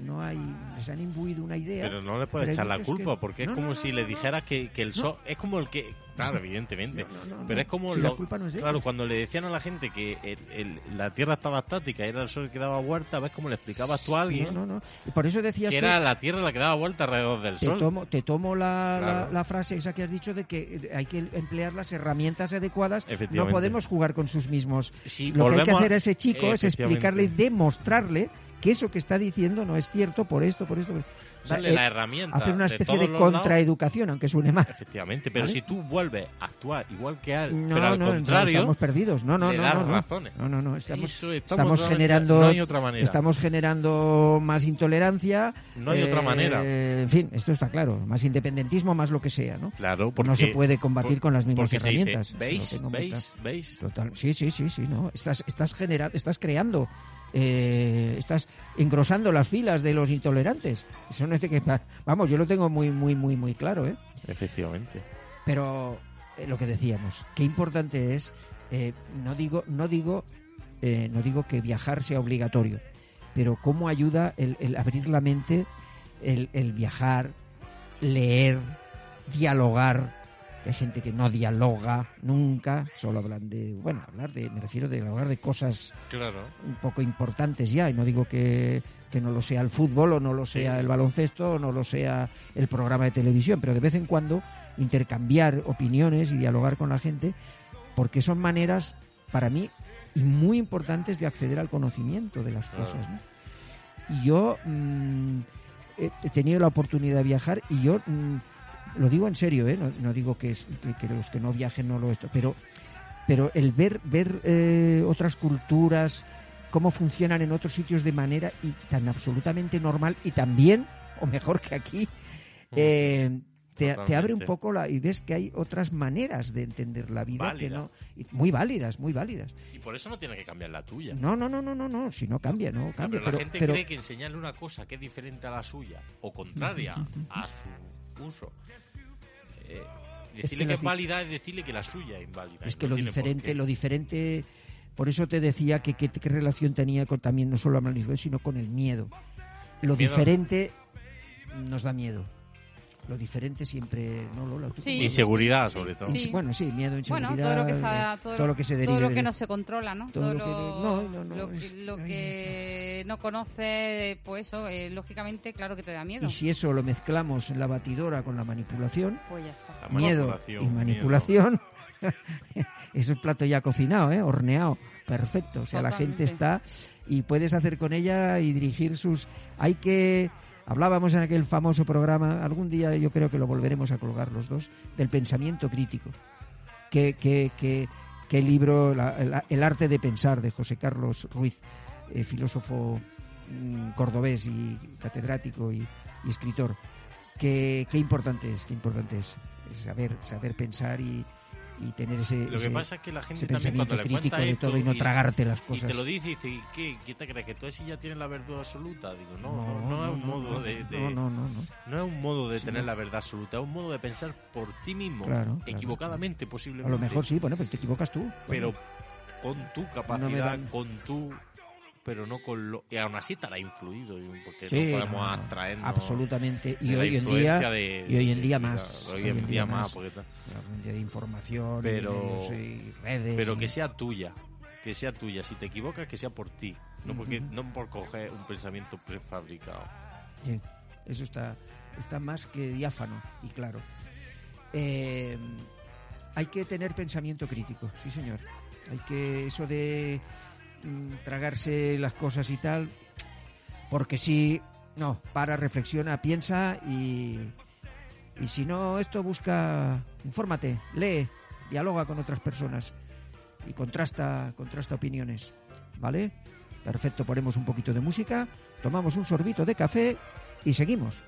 no hay les han imbuido una idea Pero no le puedes echar la culpa, que- porque es como no, si le dijeras que, que el sol es como el que. Claro, evidentemente. Pero es como Si lo- la culpa no es de Claro, cuando le decían a la gente que el- el- la Tierra estaba estática y era el Sol que daba vuelta, ¿ves cómo le explicabas tú a alguien no no no Y por eso decías que era la Tierra la que daba vuelta alrededor del te Sol? tomo, te tomo la, la- Claro. la frase esa que has dicho de que hay que emplear las herramientas adecuadas. No podemos jugar con sus mismos. Si Lo que hay que hacer a- ese chico es explicarle y demostrarle que eso que está diciendo no es cierto por esto, por esto. por- O sea, Darle eh, la herramienta. hacer una de especie de, lados. contraeducación, aunque suene mal. Efectivamente, pero ¿Vale? si tú vuelves a actuar igual que él, No, pero al no, no, contrario, estamos perdidos. No, no, no, no, no. razones. No, no, no, estamos, Eso estamos estamos generando no hay otra manera. estamos generando más intolerancia. No hay otra manera. En fin, esto está claro, más independentismo, más lo que sea, ¿no? Claro, porque no se puede combatir por- con las mismas dice, herramientas. Lo ¿Veis? ¿Veis? ¿Veis? Total, sí, sí, sí, sí, no. Estás, estás generando, estás creando, eh, estás engrosando las filas de los intolerantes. Eso no es de que, vamos, yo lo tengo muy, muy, muy, muy claro, ¿eh? Efectivamente. Pero eh, lo que decíamos, qué importante es, eh, no digo, no digo, eh, no digo que viajar sea obligatorio, pero cómo ayuda el, el abrir la mente, el, el viajar, leer, dialogar. Que Hay gente que no dialoga nunca, solo hablan de, bueno, hablar de, me refiero de hablar de cosas Claro. un poco importantes ya, y no digo que, que no lo sea el fútbol o no lo sea Sí. el baloncesto o no lo sea el programa de televisión, pero de vez en cuando intercambiar opiniones y dialogar con la gente, porque son maneras, para mí, y muy importantes de acceder al conocimiento de las Claro. cosas. ¿no? Y yo mm, he he tenido la oportunidad de viajar y yo mm, lo digo en serio, ¿eh? no, no digo que, es- que- que los que no viajen no lo esto, pero pero el ver ver eh, otras culturas cómo funcionan en otros sitios de manera y tan absolutamente normal y también o mejor que aquí eh, te, te abre un poco la y ves que hay otras maneras de entender la vida que no y muy válidas muy válidas Y por eso no tiene que cambiar la tuya. no no no no no no si no cambia no No, cambia pero la gente pero- cree que enseñarle una cosa que es diferente a la suya o contraria a su uso. Eh, Es decirle que que, las es válida es decirle que la suya es inválida. es que no lo diferente lo diferente por eso te decía que que- qué relación tenía con también no solo a nivel sino con el miedo lo Miedo. diferente nos da miedo lo diferente siempre no Lola ¿tú Sí. Inseguridad, Sí, sobre todo. sí. bueno sí miedo inseguridad Bueno, todo lo que, sea- eh, todo, todo lo que se derive todo lo que de- no se controla, ¿no? todo Todo, lo que- lo, no, no, no, lo que, es- lo ay. que no conoces, pues eso, eh, lógicamente, claro que te da miedo. y si eso lo mezclamos en la batidora con la manipulación Pues ya está. La miedo y manipulación es un plato ya cocinado, ¿eh? horneado, perfecto. O sea, la gente está y puedes hacer con ella y dirigir sus. Hay que. Hablábamos en aquel famoso programa, algún día yo creo que lo volveremos a colgar los dos, del pensamiento crítico. ¿Qué, qué, qué- qué libro, El arte de pensar, de José Carlos Ruiz, eh, filósofo mm, cordobés y catedrático y, y escritor? Qué, qué importante es, qué importante es saber, saber pensar y, y tener ese, Lo que ese- pasa es que la gente también cuando le crítico cuenta de todo y no y- tragarte las Y cosas. te lo dice y dice, ¿y ¿qué, ¿qué te crees? ¿Que tú así ya tienes la verdad absoluta? Digo, no, no, no, es un modo no, de, de- no, no, no, no. no es un modo de Sí, tener no. la verdad absoluta, es un modo de pensar por ti mismo, Claro, claro, equivocadamente A posiblemente. lo mejor sí, bueno, pero te equivocas tú. pero con tu capacidad, dan- con tu pero no con lo y aún así estará influido porque Sí, no podemos no, no, abstraernos absolutamente. Y hoy en día, de- y hoy en día más. hoy en día más porque la fuente de información, y Pero- y redes. pero que sea tuya que sea tuya si te equivocas que sea por ti no porque no por coger un pensamiento prefabricado Sí, eso está, está más que diáfano y claro. Eh, hay que tener pensamiento crítico, sí señor. Hay que eso de tragarse las cosas y tal, porque si no, para, reflexiona, piensa y, y si no esto busca, infórmate, lee, dialoga con otras personas y contrasta, contrasta opiniones, ¿vale? Perfecto, ponemos un poquito de música, tomamos un sorbito de café y seguimos.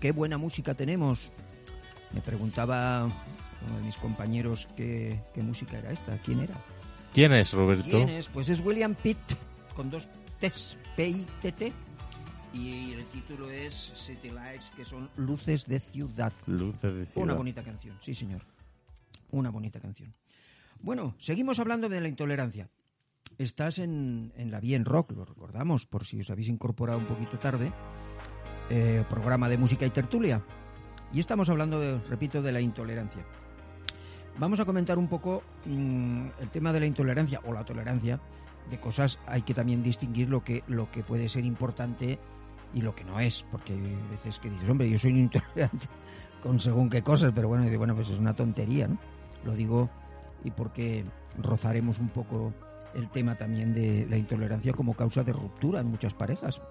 Qué buena música tenemos. Me preguntaba uno de mis compañeros qué, qué música era esta, quién era. ¿Quién es Roberto? ¿Quién es? Pues es William Pitt, con dos T's, P-I-T-T. Y el título es City Lights, que son luces de ciudad. Luces de Una ciudad. bonita canción, sí señor. Una bonita canción. Bueno, seguimos hablando de la intolerancia. Estás en, en la Bien Rock, lo recordamos, por si os habéis incorporado un poquito tarde. Eh, programa de música y tertulia. Y estamos hablando, de, repito, de la intolerancia. Vamos a comentar un poco mm, el tema de la intolerancia o la tolerancia de cosas. Hay que también distinguir lo que, lo que puede ser importante y lo que no es, porque hay veces que dices, hombre, yo soy intolerante con según qué cosas, pero bueno, bueno, pues es una tontería, ¿no? Lo digo y porque rozaremos un poco el tema también de la intolerancia como causa de ruptura en muchas parejas,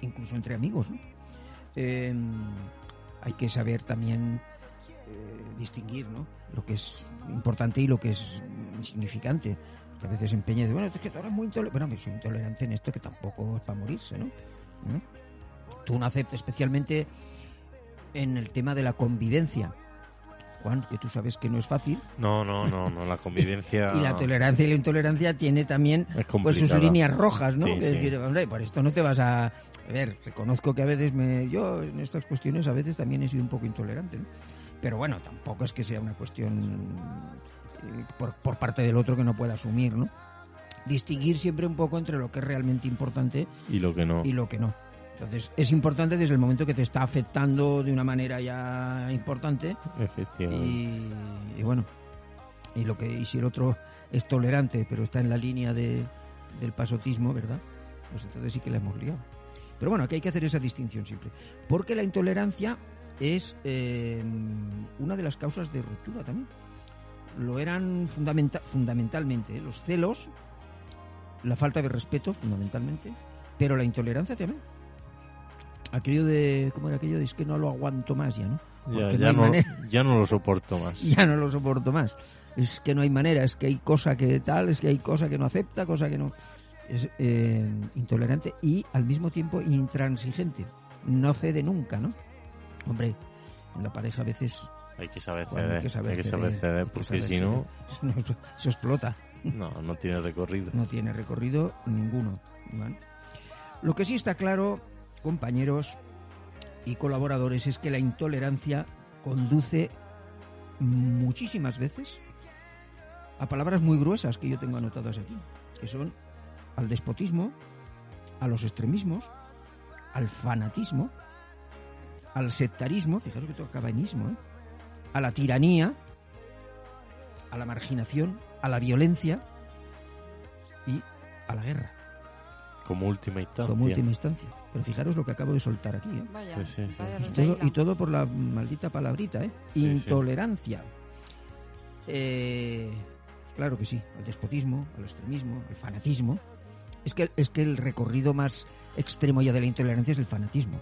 incluso entre amigos, ¿no? Eh, hay que saber también eh, distinguir, ¿no? Lo que es importante y lo que es insignificante. A veces empeña de, bueno, es que tú eres muy intolerante. Bueno, soy intolerante en esto que tampoco es para morirse, ¿no? ¿no? Tú no aceptas especialmente en el tema de la convivencia. Juan, que tú sabes que no es fácil. No, no, no, no, la convivencia... Y la tolerancia y la intolerancia tiene también Es pues sus líneas rojas, ¿no? Sí, es sí. decir, hombre, por esto no te vas a... A ver, reconozco que a veces me... Yo en estas cuestiones a veces también he sido un poco intolerante, ¿no? Pero bueno, tampoco es que sea una cuestión eh, por, por parte del otro que no pueda asumir, ¿no? Distinguir siempre un poco entre lo que es realmente importante Y lo que no. y lo que no. Entonces, es importante desde el momento que te está afectando de una manera ya importante Efectivamente. y, y bueno, y lo que y si el otro es tolerante, pero está en la línea de, del pasotismo, ¿verdad? Pues entonces sí que la hemos liado. Pero bueno, aquí hay que hacer esa distinción siempre. Porque la intolerancia es eh, una de las causas de ruptura también. Lo eran fundamenta- fundamentalmente ¿eh? los celos, la falta de respeto, fundamentalmente, pero la intolerancia también. Aquello de, ¿cómo era aquello? de, Es que no lo aguanto más ya, ¿no? Ya, no ya no, ya no lo soporto más. ya no lo soporto más. Es que no hay manera, es que hay cosa que tal, es que hay cosa que no acepta, cosa que no... Es eh, intolerante y al mismo tiempo intransigente. No cede nunca, ¿no? Hombre, en la pareja a veces Hay que saber bueno, ceder, hay que saber hay que ceder, saber ceder, porque si no, eso, eso explota. no, no tiene recorrido. No tiene recorrido ninguno. Lo que sí está claro, compañeros y colaboradores, es que la intolerancia conduce muchísimas veces a palabras muy gruesas que yo tengo anotadas aquí, que son al despotismo, a los extremismos, al fanatismo, al sectarismo, fijaros que todo acaba en ismo, ¿eh? a la tiranía, a la marginación, a la violencia y a la guerra, Como última instancia. como última instancia. Pero fijaros lo que acabo de soltar aquí, ¿eh? Vaya, Sí, sí, sí. vaya Y todo, y todo por la maldita palabrita, ¿eh? Sí, sí. Intolerancia. Eh, claro que sí, al despotismo, al extremismo, al fanatismo. Es que, es que el recorrido más extremo ya de la intolerancia es el fanatismo.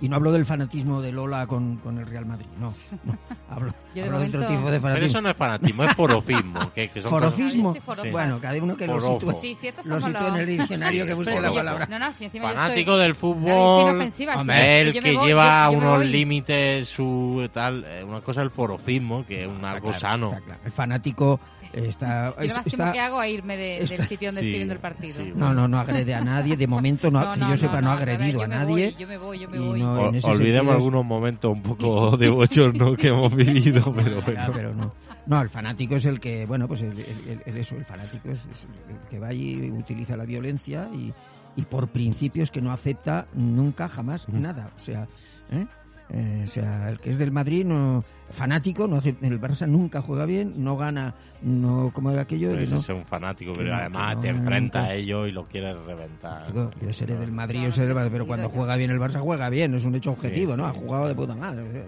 Y no hablo del fanatismo de Lola con, con el Real Madrid, no. no. Hablo, Yo de hablo de otro tipo de Pero fanatismo. eso no es fanatismo, es forofismo. Que, que son cosas- Forofismo. Sí. Bueno, cada uno que lo sitúe, Sí, sí, lo en el diccionario que busque Pero la si yo- palabra. No, no, si Fanático soy- del fútbol. Hombre, el que voy- lleva yo- yo me unos límites, su tal. eh, Una cosa es el forofismo, que es un Está algo claro, sano. claro. El fanático está... Yo lo máximo está- que hago es irme de- está- del sitio donde Sí, estoy viendo el partido. sí, No, no, no agrede a nadie. De momento, no, que yo sepa, no, ha agredido a nadie. voy, yo me voy, yo me y voy. no- O- en ese olvidemos sentido algunos momentos un poco de bochorno que hemos vivido, pero Ya, bueno. pero no. No, el fanático es el que, bueno, pues el, el- el- el- eso, el fanático es, es el que va y utiliza la violencia y, y por principios que no acepta nunca, jamás, nada. O sea, ¿eh? Eh, o sea, el que es del Madrid, no, fanático, no hace, el Barça nunca juega bien, no gana, no como era aquello, Pero que ese no, es un fanático, que pero no, además no, te enfrenta nunca. a ellos y lo quieres reventar. Chico, yo seré del Madrid, yo seré del Barça, pero cuando juega bien el Barça, juega bien, es un hecho objetivo, Sí, ¿no? sí, Ha jugado de puta madre.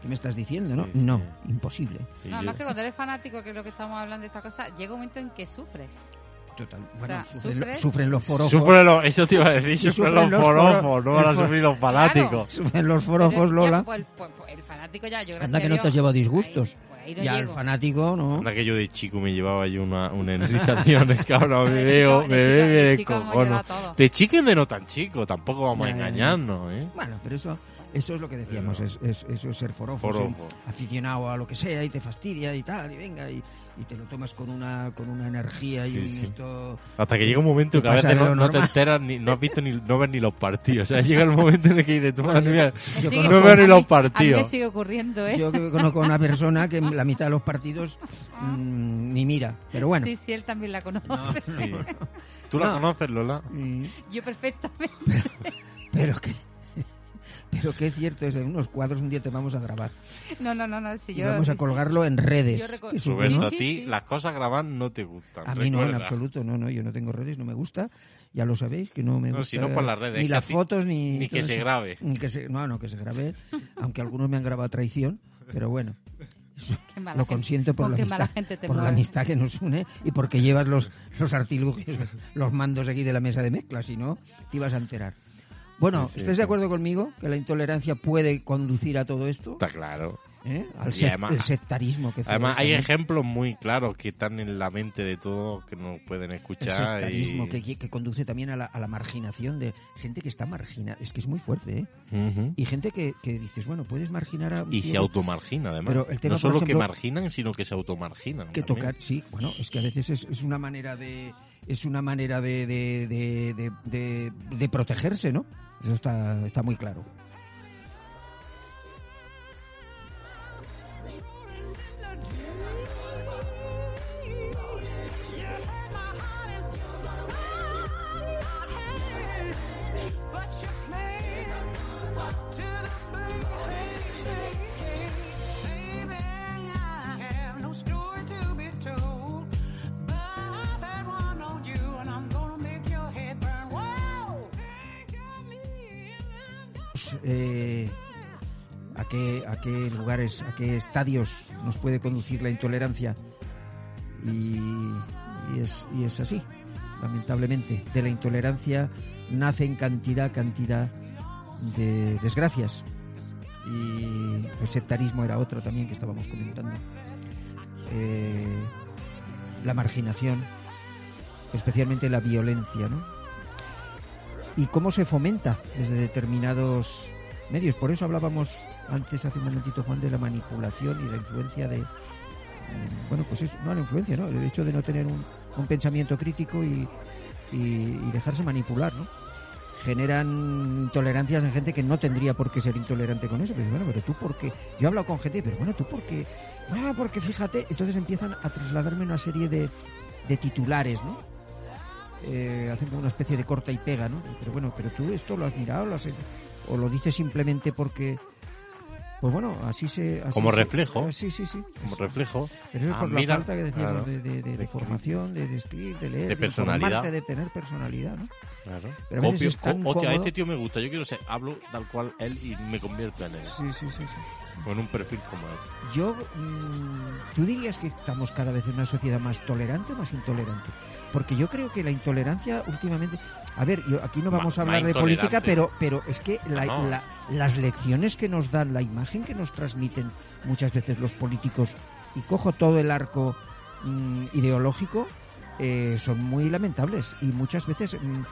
¿Qué me estás diciendo, no? Sí. No, imposible. Sí, No, yo- además que cuando eres fanático, que es lo que estamos hablando de esta cosa, llega un momento en que sufres. Total. O Bueno, sea, sufren, sufren los forofos. Los- eso te iba a decir, sufren, sufren los los forofos, no van a el sufrir los fanáticos. Sufren los forofos, ya, Lola. pues, el, pues, pues, el fanático ya, yo Anda que a no te has llevado disgustos. ahí- pues ahí no y al llego. fanático, ¿no? Anda que yo de chico me llevaba yo una, una irritaciones, cabrón, me veo, me de veo me de todo. De chico y de no tan chico, tampoco vamos a Ya, ya, ya. engañarnos, ¿eh? Bueno, pero eso, eso es lo que decíamos, es, es- eso es ser forofo, ser Forofo. aficionado a lo que sea y te fastidia y tal, y venga, y, y te lo tomas con una, con una energía y un sí. esto... Hasta que llega un momento que a veces no, te enteras, ni, no has visto ni, no ves ni los partidos. O sea, llega el momento en el que dices, tú, madre mía, no veo ni los mí- A mí partidos. me sigue ocurriendo, ¿eh? Yo conozco a una persona que en la mitad de los partidos mm, ni mira, pero bueno. Sí, sí, él también la conoce. Sí. ¿Tú la No. conoces, Lola? Mm, Yo perfectamente. Pero que... Pero que es cierto, es en unos cuadros un día te vamos a grabar. No, no, no, no. Si y yo, vamos a colgarlo en redes. Yo Roberto, Sí, a sí, ti sí. las cosas grabar no te gustan. A mí no, en absoluto, no, no, yo no tengo redes, no me gusta, ya lo sabéis, que no me No, gusta. si no por las redes, Ni las fotos, ni... Ni que se eso. grabe. Ni que se, no, no, que se grabe, aunque algunos me han grabado a traición, pero bueno, Qué mala lo gente. consiento por, Con la qué amistad, mala gente te por la amistad que nos une y porque llevas los, los artilugios, los mandos aquí de la mesa de mezcla, si no, te ibas a enterar. Bueno, Sí, sí, ¿estáis de acuerdo conmigo que la intolerancia puede conducir a todo esto? Está claro. ¿Eh? Al además- el sectarismo que Además, hay ejemplos muy claros que están en la mente de todos que nos pueden el escuchar. sectarismo y... que, que conduce también a la, a la marginación de gente que está marginada. Es que es muy fuerte, ¿eh? Y gente que, que dices, bueno, puedes marginar a Y tío se automargina, además. Pero el tema, no solo que marginan, sino que se automarginan. que también. tocar, sí, bueno, es que a veces es, es una manera de es una manera de, de, de, de- de- de protegerse, ¿no? Eso está, está muy claro. Eh, ¿a, qué, ¿A qué lugares, a qué estadios nos puede conducir la intolerancia? Y, es, y es así, lamentablemente. De la intolerancia nacen cantidad, cantidad de desgracias. Y el sectarismo era otro también que estábamos comentando. Eh, la marginación, especialmente la violencia, ¿no? Y cómo se fomenta desde determinados medios. Por eso hablábamos antes, hace un momentito, Juan, de la manipulación y la influencia de. mm, Bueno, pues eso, no la influencia, ¿no? El hecho de no tener un, un pensamiento crítico y, y, y dejarse manipular, ¿no? Generan intolerancias en gente que no tendría por qué ser intolerante con eso. Pero bueno, pero tú por qué. Yo he hablado con gente, pero bueno, tú por qué. Ah, porque fíjate. Entonces empiezan a trasladarme una serie de, de titulares, ¿no? Eh, hacen como una especie de corta y pega, ¿no? Pero bueno, pero tú esto lo has mirado, lo has- o lo dices simplemente porque. Pues bueno, así se. así Como se- reflejo. eh, sí, sí, sí. Como reflejo. Pero eso es Ah, por la mira, falta que decíamos claro. de, de- de- de De- formación, de, escribir, de leer, de personalidad. de tener personalidad, ¿no? Claro. Pero a veces Copio- es tan cómodo. este tío me gusta. Yo quiero ser, hablo tal cual él y me convierto en él. Sí, sí, sí, sí. Con un perfil como él. Yo, mm, ¿tú dirías que estamos cada vez en una sociedad más tolerante o más intolerante? Porque yo creo que la intolerancia últimamente... A ver, yo, aquí no Ma- vamos a hablar de política, pero, pero es que la- No, no. la- las lecciones que nos dan, la imagen que nos transmiten muchas veces los políticos, y cojo todo el arco mm, ideológico, eh, son muy lamentables. Y muchas veces mm,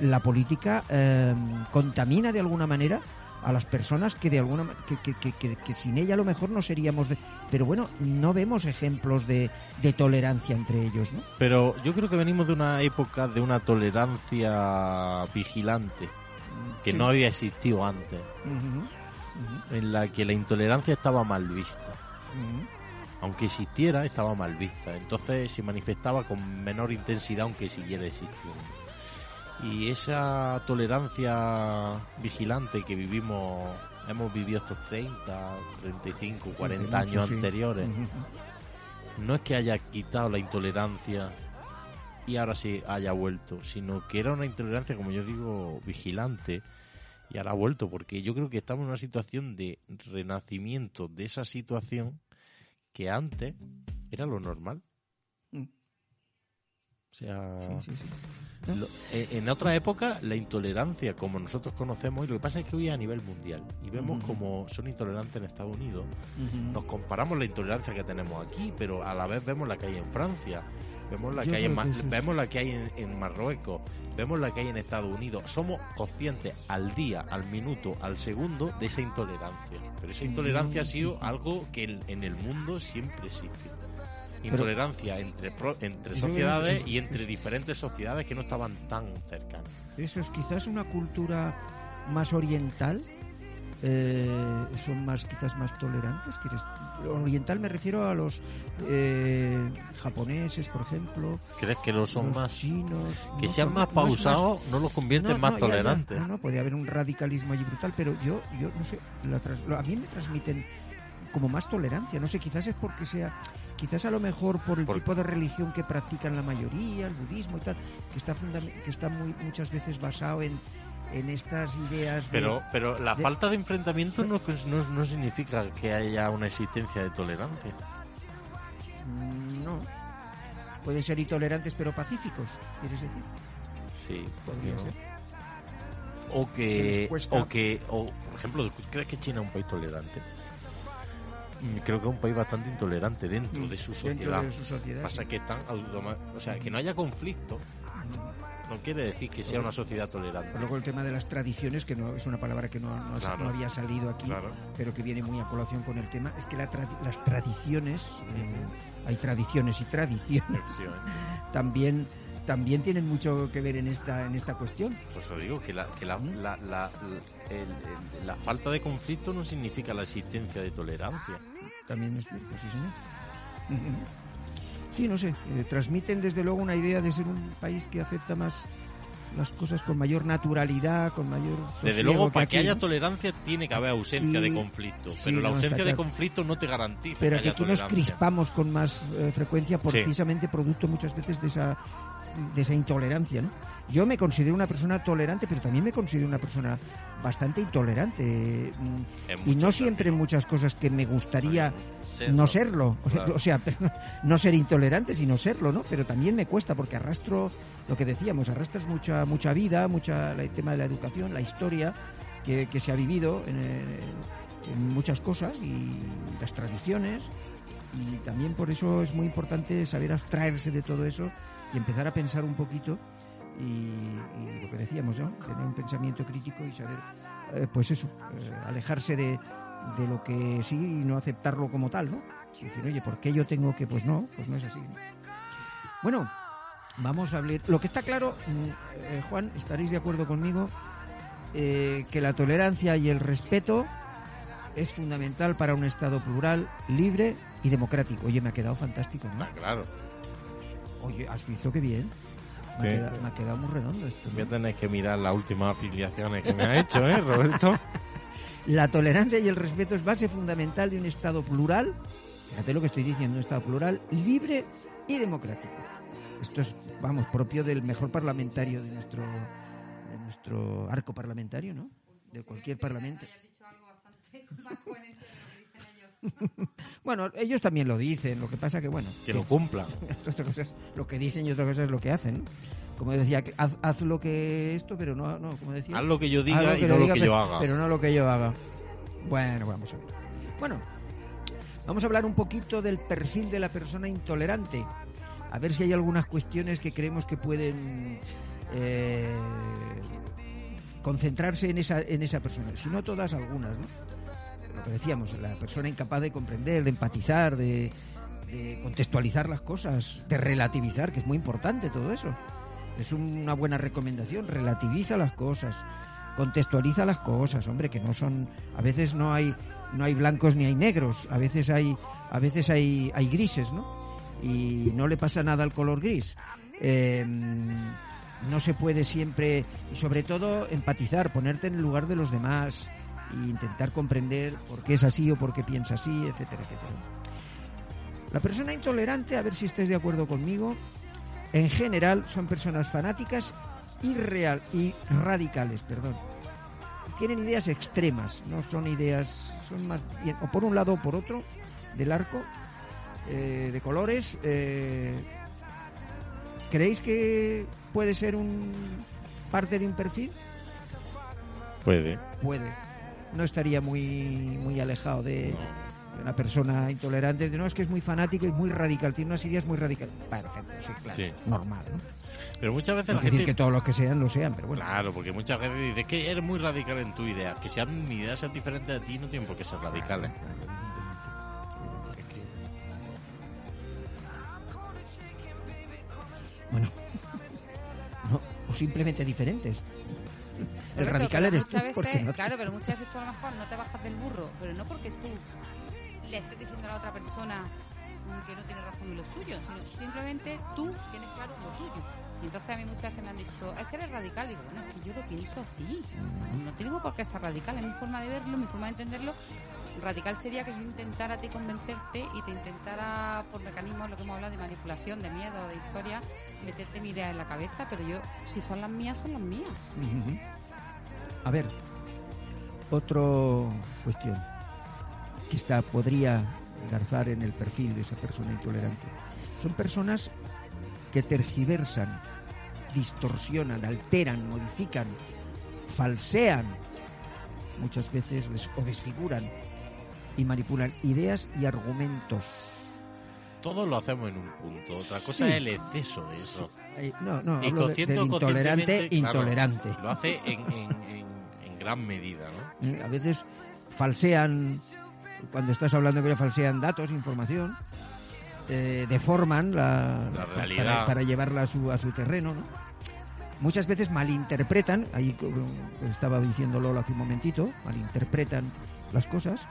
la política eh, contamina de alguna manera a las personas que de alguna que, que, que, que- sin ella a lo mejor no seríamos de pero bueno no vemos ejemplos de, de tolerancia entre ellos no Pero yo creo que venimos de una época de una tolerancia vigilante que Sí. no había existido antes, en la que la intolerancia estaba mal vista. Aunque existiera, estaba mal vista. Entonces se manifestaba con menor intensidad, aunque siguiera existiendo. Y esa tolerancia vigilante que vivimos, hemos vivido estos 30, 35, 40 Mucho, años sí. anteriores, no es que haya quitado la intolerancia y ahora sí haya vuelto, sino que era una intolerancia, como yo digo, vigilante y ahora ha vuelto, porque yo creo que estamos en una situación de renacimiento de esa situación que antes era lo normal. O sea, Sí, sí, sí. lo- eh, en otra época la intolerancia, como nosotros conocemos, y lo que pasa es que hoy es a nivel mundial, y vemos Ujú. como son intolerantes en Estados Unidos, nos comparamos la intolerancia que tenemos aquí, pero a la vez vemos la que hay en Francia, vemos la que hay en, que es- vemos la que hay en, en Marruecos, vemos la que hay en Estados Unidos. Somos conscientes al día, al minuto, al segundo de esa intolerancia. Pero esa intolerancia ha sido algo que en, en el mundo siempre existe. Intolerancia entre pro- entre es- sociedades es- y entre diferentes sociedades que no estaban tan cercanas. eso es quizás una cultura más oriental eh, son más quizás más tolerantes ¿Quieres? oriental me refiero a los eh, japoneses por ejemplo ¿Crees que lo son los más chinos que no sean son- más pausados no los convierten No, más no, ya, tolerantes? No, no, puede haber un radicalismo allí brutal, pero yo, yo no sé, la a mí me transmiten como más tolerancia. No sé, quizás es porque sea, quizás a lo mejor por el Por- tipo de religión que practican la mayoría, el budismo y tal, que está, que está muy, muchas veces basado en, en estas ideas de... Pero, pero la de- falta de enfrentamiento no, no, no significa que haya una existencia de tolerancia. Mm, No. Pueden ser intolerantes pero pacíficos, ¿quieres decir? Sí, Podría ser. O Que o que, o, por ejemplo, ¿crees que China es un país tolerante? Mm, Creo que es un país bastante intolerante dentro de su Mm, Dentro sociedad. de su sociedad. Pasa que automa- o sea, que no haya conflicto no quiere decir que sea una sociedad tolerante. Luego el tema de las tradiciones, que no es una palabra que no, no- Claro. no había salido aquí, Claro. pero que viene muy a colación con el tema, es que la tradi- las tradiciones, eh, hay tradiciones y tradiciones, también también tienen mucho que ver en esta en esta cuestión. Por eso digo que la, que la, ¿Mm? la, la, el- el- la falta de conflicto no significa la existencia de tolerancia. También es cierto, sí, señor. Sí, no sé, eh, transmiten desde luego una idea de ser un país que acepta más las cosas con mayor naturalidad, con mayor Desde luego, para que haya ¿no? tolerancia tiene que haber ausencia de conflicto. sí, pero la no, ausencia de conflicto no te garantiza Pero que que haya aquí nos crispamos con más eh, frecuencia Sí. precisamente producto muchas veces de esa de esa intolerancia, ¿no? Yo me considero una persona tolerante, pero también me considero una persona bastante intolerante mm, y no siempre en muchas cosas que me gustaría Serlo. no serlo, o sea, Claro. o sea, no ser intolerante, sino serlo, ¿no? Pero también me cuesta porque arrastro lo que decíamos, arrastras mucha mucha vida, mucha el tema de la educación, la historia que, que se ha vivido en, eh, en muchas cosas y las tradiciones y también por eso es muy importante saber abstraerse de todo eso y empezar a pensar un poquito y, lo que decíamos, ¿no? tener un pensamiento crítico y saber, eh, pues eso, eh, alejarse de, de lo que sí y no aceptarlo como tal, ¿no? Y decir, oye, ¿por qué yo tengo que? Pues no, pues no es así. ¿no? Bueno, vamos a hablar. Lo que está claro, mm, eh, Juan, estaréis de acuerdo conmigo, eh, que la tolerancia y el respeto es fundamental para un Estado plural, libre y democrático. Oye, me ha quedado fantástico. Está claro. Oye, ¿has visto qué bien? Me, Sí. ha, quedado, me ha quedado muy redondo esto. ¿no? Voy a tener que mirar las últimas afiliaciones que me ha hecho, ¿eh, Roberto? La tolerancia y el respeto es base fundamental de un Estado plural, fíjate lo que estoy diciendo, un Estado plural, libre y democrático. Esto es, vamos, propio del mejor parlamentario de nuestro, de nuestro arco parlamentario, ¿no? De cualquier parlamento. Hayas dicho algo bastante más coherente de lo que dicen ellos. Bueno, ellos también lo dicen, lo que pasa que, bueno, Que lo cumplan. otra cosa es lo que dicen y otra cosa es lo que hacen. Como decía, haz, haz lo que esto, pero no, no como decía. Haz lo que yo diga y no lo que pero- yo haga. Pero no lo que yo haga. Bueno, vamos a ver. Bueno, vamos a hablar un poquito del perfil de la persona intolerante. A ver si hay algunas cuestiones que creemos que pueden eh, concentrarse en esa, en esa persona. Si no todas, algunas, ¿no? Lo que decíamos, la persona incapaz de comprender, de empatizar, de, de contextualizar las cosas, de relativizar, que es muy importante todo eso. Es una buena recomendación, relativiza las cosas, contextualiza las cosas, hombre, que no son, a veces no hay, no hay blancos ni hay negros, a veces hay, a veces hay, hay grises, ¿no? Y no le pasa nada al color gris. Eh, no se puede siempre, y sobre todo, empatizar, ponerte en el lugar de los demás e intentar comprender por qué es así o por qué piensa así, etcétera, etcétera. La persona intolerante, a ver si estáis de acuerdo conmigo, en general son personas fanáticas y, real, y radicales, perdón. Tienen ideas extremas, no son ideas, son más bien, o por un lado o por otro, del arco, eh, de colores. eh, ¿Creéis que puede ser un parte de un perfil? Puede. Puede. No estaría muy, muy alejado de, de una persona intolerante. No, es que es muy fanático y muy radical, tiene unas ideas muy radicales. Perfecto, sí, claro. Sí. Normal, ¿no? Pero muchas veces No la decir que todos los que sean lo sean, pero bueno. Claro, porque muchas veces dices que eres muy radical en tu idea. Que sean mi ideas sean diferentes de ti no tienen por qué ser radicales. Bueno. No, o simplemente diferentes. El Roberto, radical eres tú, porque veces, no- Claro, pero muchas veces tú a lo mejor no te bajas del burro, pero no porque tú le estés diciendo a la otra persona que no tiene razón en lo suyo, sino simplemente tú tienes claro lo tuyo. Y entonces a mí muchas veces me han dicho, es que eres radical. Digo, bueno, es que yo lo pienso así. No tengo por qué ser radical, es mi forma de verlo, mi forma de entenderlo. Radical sería que yo intentara ti convencerte y te intentara, por mecanismos, lo que hemos hablado de manipulación, de miedo, de historia, meterte mi idea en la cabeza, pero yo, si son las mías, son las mías. A ver, otra cuestión que está, podría engarzar en el perfil de esa persona intolerante. Son personas que tergiversan, distorsionan, alteran, modifican, falsean, muchas veces des- o desfiguran y manipulan ideas y argumentos. Todos lo hacemos en un punto. Otra cosa Sí. es el exceso de eso. Eh, no, no, hablo de- del intolerante, conscientemente, claro, intolerante. lo hace en- en- en gran medida, ¿no? ¿eh? A veces falsean, cuando estás hablando con ellos, falsean datos, información, eh, deforman la, realidad. Para, llevarla a su, a su terreno. ¿no? Muchas veces malinterpretan, ahí co- estaba diciendo Lola hace un momentito, malinterpretan las cosas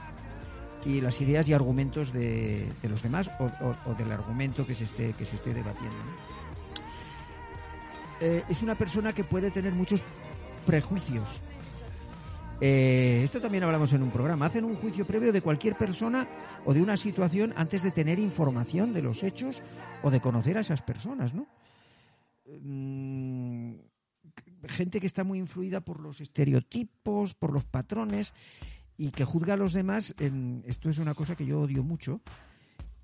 y las ideas y argumentos de, de los demás o, o- o del argumento que se esté, que se esté debatiendo. ¿no? Eh, es una persona que puede tener muchos prejuicios. Eh, esto también hablamos en un programa. Hacen un juicio previo de cualquier persona o de una situación antes de tener información de los hechos o de conocer a esas personas, ¿no? Mm, gente que está muy influida por los estereotipos, por los patrones y que juzga a los demás. esto es una cosa que yo odio mucho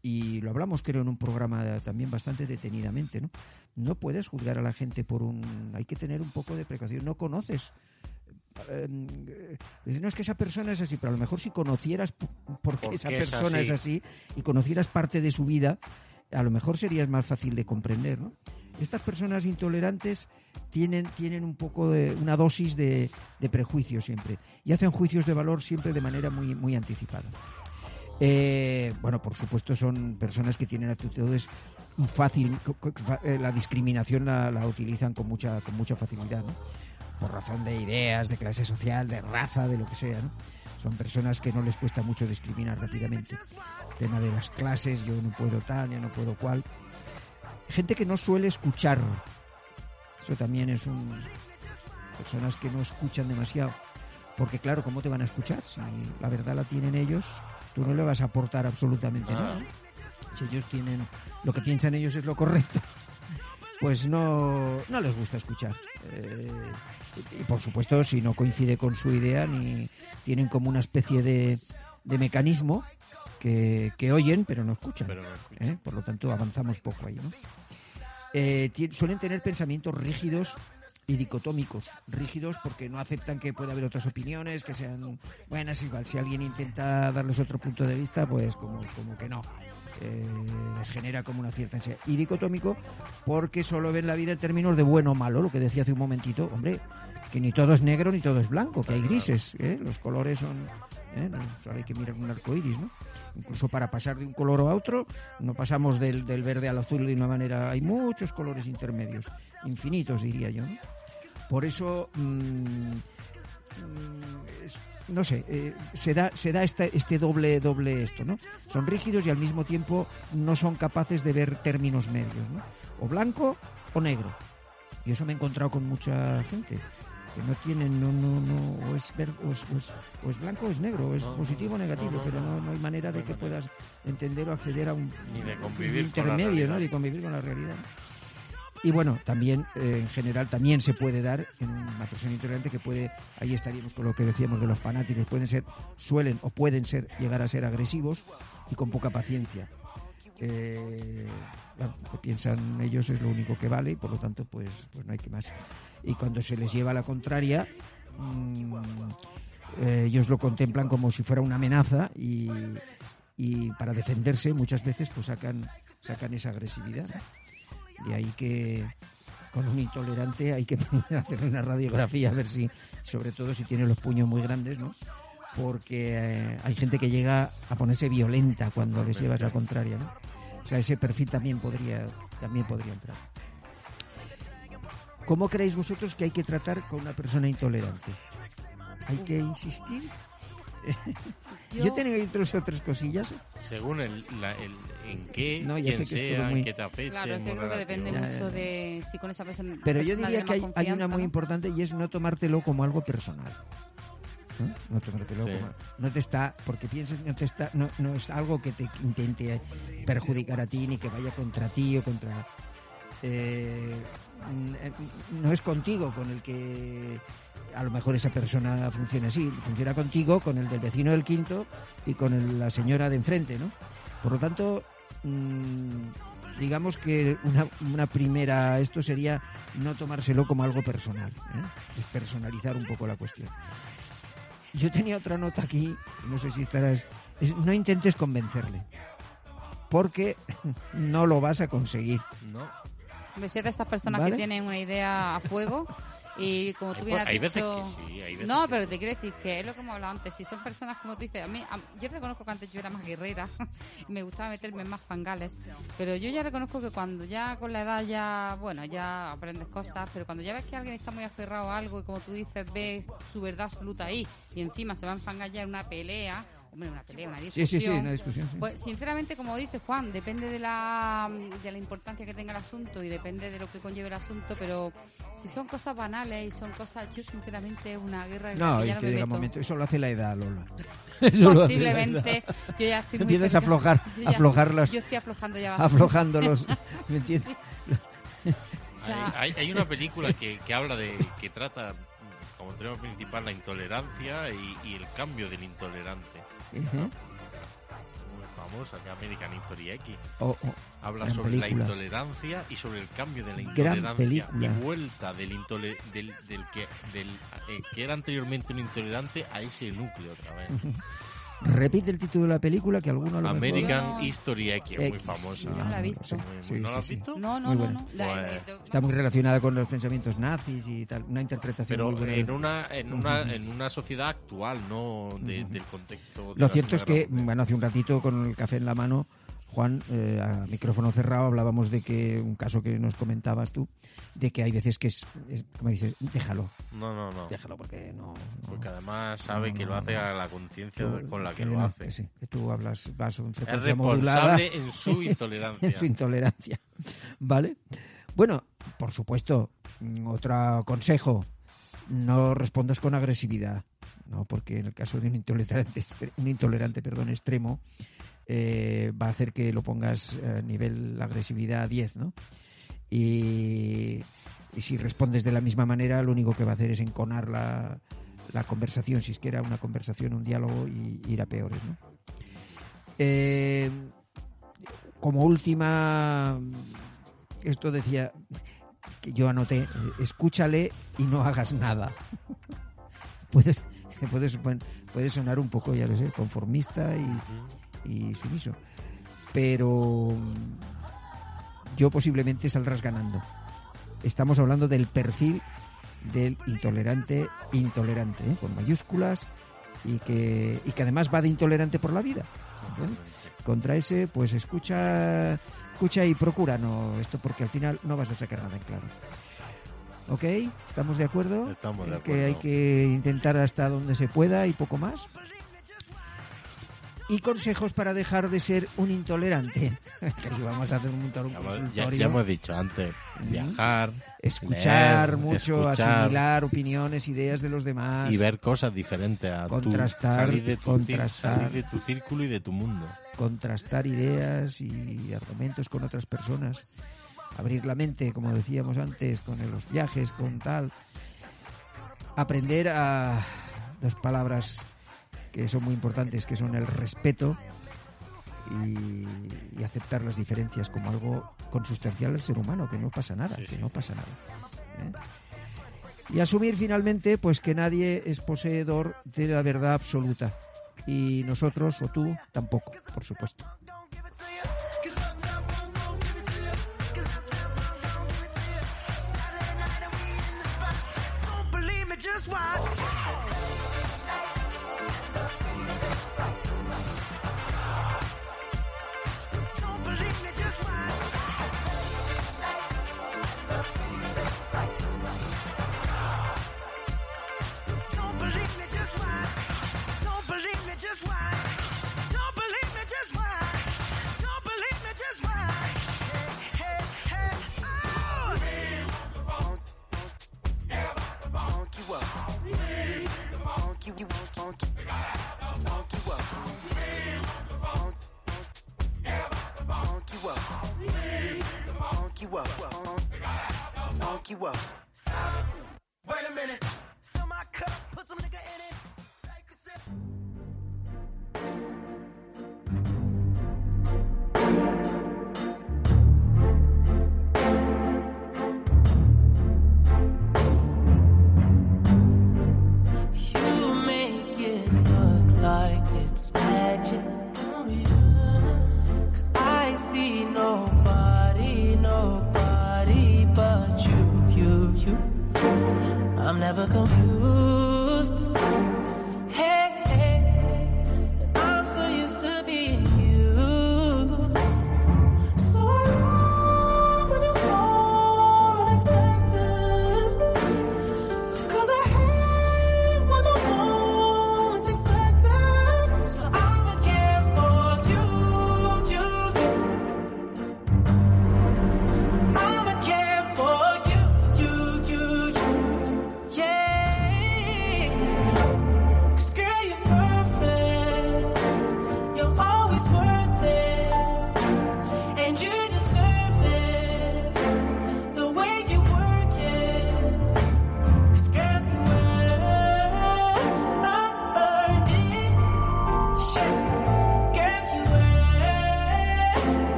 y lo hablamos creo en un programa también bastante detenidamente, ¿no? No puedes juzgar a la gente por un... Hay que tener un poco de precaución. No conoces eh, no es que esa persona es así, pero a lo mejor si conocieras por qué ¿Por esa es persona es así? y conocieras parte de su vida, a lo mejor serías más fácil de comprender, ¿no? Estas personas intolerantes tienen, tienen un poco de una dosis de, de prejuicio siempre y hacen juicios de valor siempre de manera muy, muy anticipada. Eh, bueno, por supuesto son personas que tienen actitudes fácil, eh, la discriminación la, la utilizan con mucha, con mucha facilidad, ¿no? Por razón de ideas, de clase social, de raza, de lo que sea. ¿no? Son personas que no les cuesta mucho discriminar rápidamente. tema de las clases, yo no puedo tal, yo no puedo cual. Gente que no suele escuchar. Eso también es un... Personas que no escuchan demasiado. Porque claro, ¿cómo te van a escuchar? Si la verdad la tienen ellos, tú no le vas a aportar absolutamente Ah. nada. Si ellos tienen... Lo que piensan ellos es lo correcto. Pues no, no les gusta escuchar. Eh, y por supuesto, si no coincide con su idea, ni tienen como una especie de, de mecanismo que, que oyen, pero no escuchan. Pero no escucha. ¿eh? Por lo tanto, avanzamos poco ahí, ¿no? Eh, suelen tener pensamientos rígidos y dicotómicos. Rígidos porque no aceptan que pueda haber otras opiniones, que sean buenas, igual. Si alguien intenta darles otro punto de vista, pues como, como que no. Eh, les genera como una cierta ansiedad. Y dicotómico porque solo ven la vida en términos de bueno o malo, lo que decía hace un momentito. Hombre, que ni todo es negro ni todo es blanco, que hay grises. ¿eh? Los colores son... ¿eh? Solo hay que mirar un arco iris, ¿no? Incluso para pasar de un color a otro, no pasamos del, del verde al azul de una manera. Hay muchos colores intermedios, infinitos, diría yo. ¿no? Por eso, mm, no sé, eh, se da, se da este, este doble, doble esto, ¿no? Son rígidos y al mismo tiempo no son capaces de ver términos medios, ¿no? O blanco o negro. Y eso me he encontrado con mucha gente que no tienen, no, no, no, o es, ver- o es, o es- o es blanco o es negro, o es No, positivo o negativo, no, no, pero no. no, no hay manera No de que puedas entender o acceder a un, Ni de un convivir con la intermedio, ¿no? realidad. De convivir con la realidad. Y bueno, también eh, en general también se puede dar en una persona intolerante que puede, ahí estaríamos con lo que decíamos de los fanáticos, pueden ser, suelen o pueden ser, llegar a ser agresivos y con poca paciencia. Eh, lo que piensan ellos es lo único que vale y por lo tanto pues, pues no hay que más. Y cuando se les lleva la contraria, mm, eh, ellos lo contemplan como si fuera una amenaza y, y para defenderse muchas veces pues sacan, sacan esa agresividad. De ahí que con un intolerante hay que hacerle una radiografía a ver si, sobre todo si tiene los puños muy grandes, ¿no? Porque eh, hay gente que llega a ponerse violenta cuando les llevas la contraria, ¿no? O sea, ese perfil también podría, también podría entrar. ¿Cómo creéis vosotros que hay que tratar con una persona intolerante? ¿Hay que insistir? Yo, Yo- tengo incluso otras cosillas. Según el, la- el- en qué, No, ya quién que sea, muy- en qué te afecte. Claro, que creo que depende mucho de si con esa persona. Pero yo diría que hay, una muy ¿no? importante y es no tomártelo como algo personal. ¿no? No tomártelo Sí. como no te está porque piensas no te está no, no es algo que te intente perjudicar a ti ni que vaya contra ti o contra eh, eh, no es contigo con el que a lo mejor esa persona funciona así funciona contigo con el del vecino del quinto y con el- la señora de enfrente no por lo tanto mm, digamos que una, una primera esto sería no tomárselo como algo personal ¿eh? despersonalizar un poco la cuestión yo tenía otra nota aquí no sé si estarás es, no intentes convencerle porque no lo vas a conseguir No, Me sé de esas personas ¿Vale? que tienen una idea a fuego y como tú bien has hay veces dicho... que sí, hay veces No, pero te quiero decir que es lo que hemos hablado antes. Si son personas como tú dices, a mí, a- yo reconozco que antes yo era más guerrera y me gustaba meterme en más fangales. Pero yo ya reconozco que cuando ya con la edad ya, bueno, ya aprendes cosas, pero cuando ya ves que alguien está muy aferrado a algo y como tú dices, ves su verdad absoluta ahí y encima se va a enfangar ya en una pelea, hombre, una pelea, una sí discusión. sí sí una discusión sí. Pues sinceramente, como dice Juan, depende de la, de la importancia que tenga el asunto y depende de lo que conlleve el asunto, pero si son cosas banales y son cosas, yo sinceramente una guerra en la no que y ya no que me momento eso lo hace la edad Lola Eso. Posiblemente, yo ya estoy muy Empiezas a aflojar, yo ya- aflojar las- Yo estoy aflojando ya bastante. aflojando los ¿me entiendes? Hay, hay- hay una película que, que habla de que trata como tema principal la intolerancia y, y el cambio del intolerante. Muy famosa, que American History X. Habla sobre película. la intolerancia y sobre el cambio de la intolerancia y vuelta del, intole- del, del que del eh, que era anteriormente un intolerante a ese núcleo otra vez. Repite el título de la película que alguno lo mejor- American no- History X, muy famosa. Yo no la he visto. Sí, Muy- sí, ¿No sí, la has sí. visto? No, no, Muy no, no. La- Pues, eh, Está muy relacionada con los pensamientos nazis y tal. Una interpretación Pero muy buena. en una, en una en una sociedad actual, no de- del contexto. de Lo cierto es que, bueno, hace un ratito con el café en la mano, Juan, eh, a micrófono cerrado, hablábamos de que un caso que nos comentabas tú, de que hay veces que es, es como dices, déjalo, No, no, no. déjalo porque no. no- Porque además sabe No, que lo hace a la conciencia con la que lo no, hace. que sí, que tú hablas, vas en Es responsable en su intolerancia. en su intolerancia. ¿Vale? Bueno, por supuesto, otro consejo, no respondas con agresividad, ¿no? Porque en el caso de un intolerante, un intolerante perdón, extremo, eh, va a hacer que lo pongas a nivel agresividad 10, ¿no? Y, si respondes de la misma manera, lo único que va a hacer es enconar la, la conversación, si es que era una conversación, un diálogo, y, ir a peores, ¿no? Eh, como última, esto decía que yo anoté, escúchale y no hagas nada. Puedes, puedes, puede sonar un poco, ya lo sé, conformista y, y sumiso. Pero yo posiblemente saldrás ganando. Estamos hablando del perfil del intolerante intolerante, ¿eh? con mayúsculas y que, y que además va de intolerante por la vida. ¿entiendes? Contra ese, pues escucha, escucha y procura no esto porque al final no vas a sacar nada en claro. ¿Ok? ¿Estamos de acuerdo? Estamos de En Que acuerdo. hay que intentar hasta donde se pueda y poco más. Y consejos para dejar de ser un intolerante. Que vamos a hacer un montón un Ya, ya- ya hemos dicho antes, viajar, escuchar leer, mucho, escuchar asimilar opiniones, ideas de los demás. y ver cosas diferentes a tu- Contrastar, salir de tu, contrastar. salir de tu círculo y de tu mundo. contrastar ideas y argumentos con otras personas, abrir la mente, como decíamos antes, con los viajes, con tal, aprender a dos palabras que son muy importantes, que son el respeto y, y aceptar las diferencias como algo consustancial al ser humano, que no pasa nada, Sí, que sí. no pasa nada. ¿eh? Y asumir finalmente pues que nadie es poseedor de la verdad absoluta y nosotros o tú tampoco, por supuesto. Just watch. You up. Funk, you up. Wait a minute. Never confused.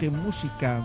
Qué música.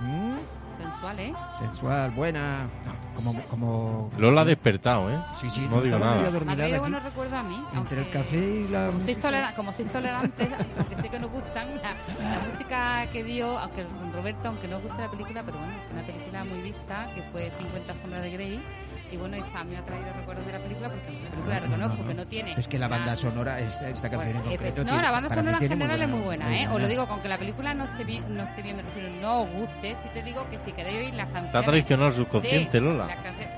¿Mm? Sensual, ¿eh? Sensual, buena. No, como, como... Lola ha despertado, ¿eh? Sí, sí, no digo nada. Me ha adormilada traído aquí. buenos recuerdos a mí. Entre aunque- el café y la como sois, música. tolera- como sois tolerantes, aunque sé que nos gustan, la, la música que dio, aunque Roberto, aunque no os guste la película, pero bueno, es una película muy vista, que fue 50 sombras de Grey. Y bueno, esta me ha traído recuerdos de la película, porque la película reconozco que no tiene... Es que la banda nada- sonora, esta, esta canción en Bueno, concreto... efe- no, tiene- la banda sonora en general es muy buena- buena, ¿eh? Os lo buena. digo, con que la película no esté bien, no esté bien, me refiero, no os guste, si te digo que si queréis oír las canciones... Traicionado el subconsciente, de Lola. canciones-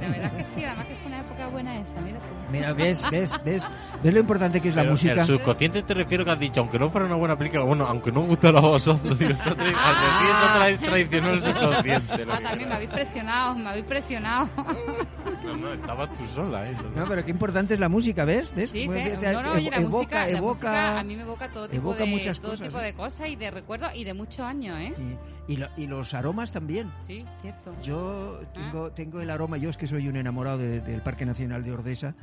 La verdad que sí, además que fue una época buena esa, mira. Mira, ves, ves, ves, ves lo importante que es la Pero música. El subconsciente te refiero que has dicho, aunque no fuera una buena película, bueno, aunque no gustara a vosotros, digo, está tra- al decir eso tra- traicionó el subconsciente. Ah, también me habéis presionado, me habéis presionado. No, no, estabas tú sola, ¿eh? No, pero qué importante es la música, ¿ves? ¿Ves? Sí, Pues, ve- ves, no, no, oye, la evoca, música, la evoca- música a mí me evoca todo tipo, evoca de, muchas todo cosas, tipo ¿eh? de cosas y de recuerdos y de muchos años, ¿eh? y, y lo- y los aromas también. Sí, cierto. Yo Ah. tengo, tengo el aroma, yo es que soy un enamorado de- del Parque Nacional de Ordesa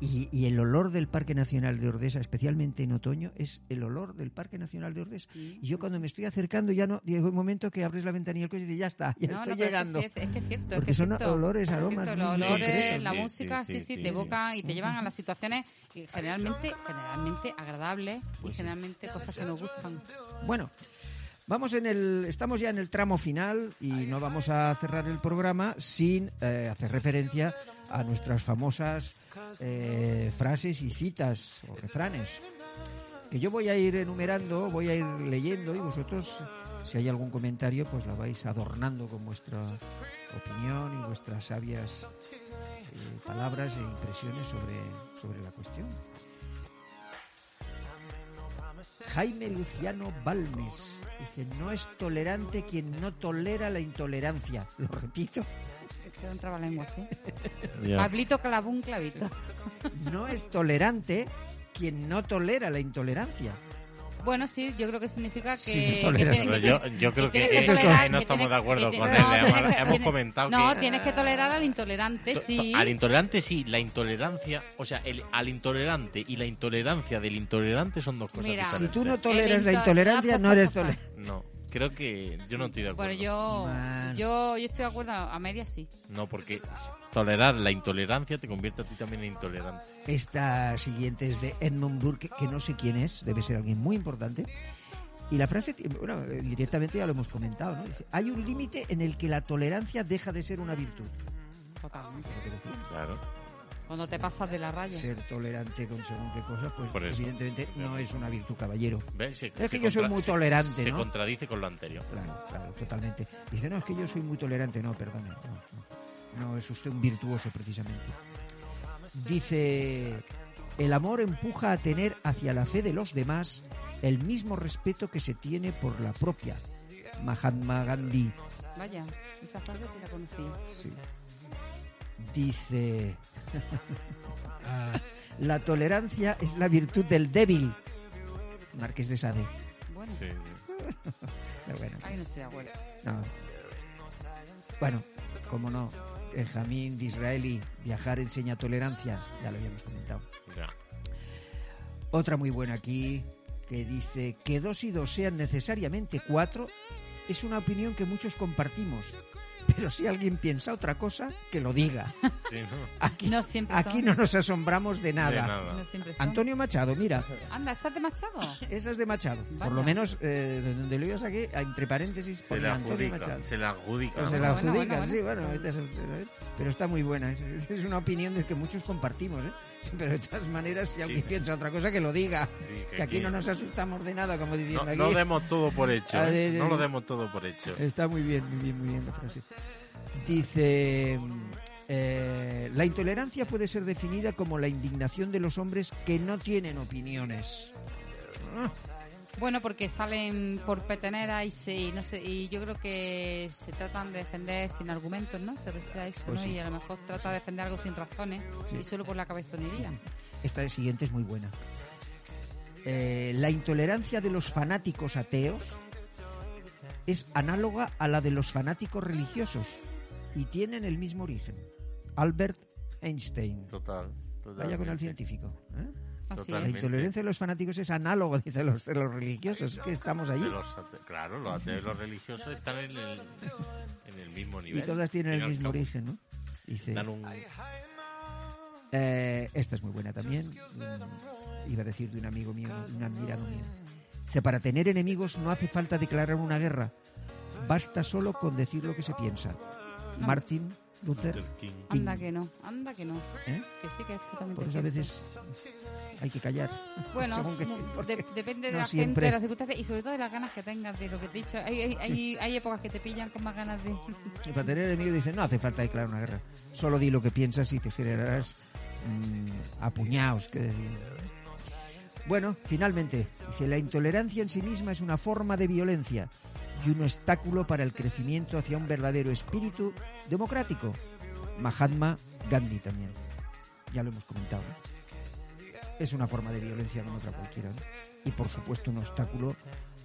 y, y el olor del Parque Nacional de Ordesa, especialmente en otoño, es el olor del Parque Nacional de Ordesa. Y yo cuando me estoy acercando ya no, llega un momento que abres la ventanilla del coche y dices, ya está, ya No, no, estoy pero llegando. Es que, es que es cierto. es Porque que es son cierto. olores, Es aromas cierto, Los olores, la Sí, música, sí, sí, sí, sí, sí, te sí. evocan y te llevan a las situaciones que generalmente, generalmente agradables Pues y generalmente cosas que nos gustan. Bueno, vamos en el, estamos ya en el tramo final y no vamos a cerrar el programa sin eh, hacer referencia a nuestras famosas eh, frases y citas o refranes que yo voy a ir enumerando, voy a ir leyendo y vosotros, si hay algún comentario, pues la vais adornando con vuestra opinión y vuestras sabias eh, palabras e impresiones sobre, sobre la cuestión. Jaime Luciano Balmes dice, no es tolerante quien no tolera la intolerancia. Lo repito, Es un trabalengua, ¿sí? Ya. Pablito clavó un clavito. no es tolerante quien no tolera la intolerancia. Bueno, sí, yo creo que significa que... Sí, que tolera. tiene- Pero que yo, creo que, tienes tolerar- no que estamos tienes- de acuerdo que con él. tienes- no, Hemos, tienes que- hemos tienes- comentado No, que... tienes que tolerar al intolerante, To- sí. to- Al intolerante sí, la intolerancia, o sea, el, al intolerante y la intolerancia del intolerante son dos cosas Mira. Si diferentes. tú no toleras la into- intolerancia, no eres tolerante. No, creo que yo no estoy de acuerdo. Bueno, yo, Man. yo, yo estoy de acuerdo, a medias sí. No, porque tolerar la intolerancia te convierte a ti también en intolerante. Esta siguiente es de Edmund Burke, que no sé quién es, debe ser alguien muy importante. Y la frase, bueno, directamente ya lo hemos comentado, ¿no? Dice, hay un límite en el que la tolerancia deja de ser una virtud. Totalmente. Lo que decíamos. Claro. Cuando te pasas de la raya. Ser tolerante con según qué cosas, pues Por eso. evidentemente no es una virtud, caballero. ¿Ves? Se- Es que se yo soy muy se- tolerante, Se ¿no? contradice con lo anterior. Claro, claro, totalmente. Dice, no, es que yo soy muy tolerante. No, perdone. No, no. No, es usted un virtuoso, precisamente. Dice, el amor empuja a tener hacia la fe de los demás el mismo respeto que se tiene por la propia. Mahatma Gandhi. Vaya, esa frase sí la conocía. Sí. Dice, la tolerancia es la virtud del débil. Marqués de Sade. Bueno, Sí, sí. Pero bueno. ahí no estoy de acuerdo. No. Bueno, como no, Benjamín Disraeli, viajar enseña tolerancia, ya lo habíamos comentado. Ya. Otra muy buena aquí, que dice que dos y dos sean necesariamente cuatro es una opinión que muchos compartimos. Pero si alguien piensa otra cosa, que lo diga. Sí, ¿no? Aquí, No siempre aquí son. no nos asombramos de nada. De nada. No siempre son. Antonio Machado, mira, Anda, ¿estás de Machado? esa es de Machado. Por lo menos, eh, de donde lo ibas aquí, entre paréntesis, Se pone le Antonio adjudica. Machado. Se la Bueno, adjudican, bueno, sí, bueno, ahorita se- pero está muy buena. Es, es una opinión de que muchos compartimos, ¿eh? Pero de todas maneras, si alguien piensa otra cosa, que lo diga. Sí, que que aquí aquí- no nos asustamos de nada, como diciendo No, aquí. no demos todo por hecho. A ¿eh? No lo demos todo por hecho. Está muy bien, muy bien, muy bien la frase. Dice, eh, la intolerancia puede ser definida como la indignación de los hombres que no tienen opiniones. Bueno, porque salen por petenera y se, y no sé, y yo creo que se tratan de defender sin argumentos, ¿no? Se refiere a eso, Pues ¿no? sí. Y a lo mejor trata de defender algo sin razones Sí. y solo por la cabezonería. Esta siguiente es muy buena. Eh, la intolerancia de los fanáticos ateos es análoga a la de los fanáticos religiosos y tienen el mismo origen. Albert Einstein. Total. Vaya con el totalmente. científico. ¿eh? La Totalmente. es. intolerancia de los fanáticos es análogo, dice los, de los religiosos. Es que estamos allí. De los claro, los ateos y los religiosos están en el, en el mismo Y nivel. todas tienen el y mismo origen, ¿no? Dice, Dan un... eh, esta es muy buena también. mm, Iba a decir de un amigo mío, de un admirado mío. Dice, para tener enemigos no hace falta declarar una guerra. Basta solo con decir lo que se piensa. Martin Luther Luther King. King. Anda que no, anda que no. ¿eh? Que sí que es totalmente Por eso a veces hay que callar. Bueno, Según que- no, porque de- depende de no la siempre- gente, de las circunstancias y sobre todo de las ganas que tengas de lo que te he dicho. Hay, hay, hay, hay épocas que te pillan con más ganas de... Y para tener enemigos dicen, no hace falta declarar una guerra. Solo di lo que piensas y te generarás mm, a puñados, que. Bueno, finalmente, dice, la intolerancia en sí misma es una forma de violencia y un obstáculo para el crecimiento hacia un verdadero espíritu democrático. Mahatma Gandhi también. Ya lo hemos comentado. Es una forma de violencia como otra cualquiera. Y por supuesto un obstáculo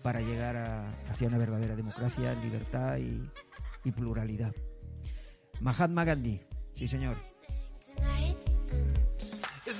para llegar a- hacia una verdadera democracia, libertad y, pluralidad. Mahatma Gandhi, sí señor. Is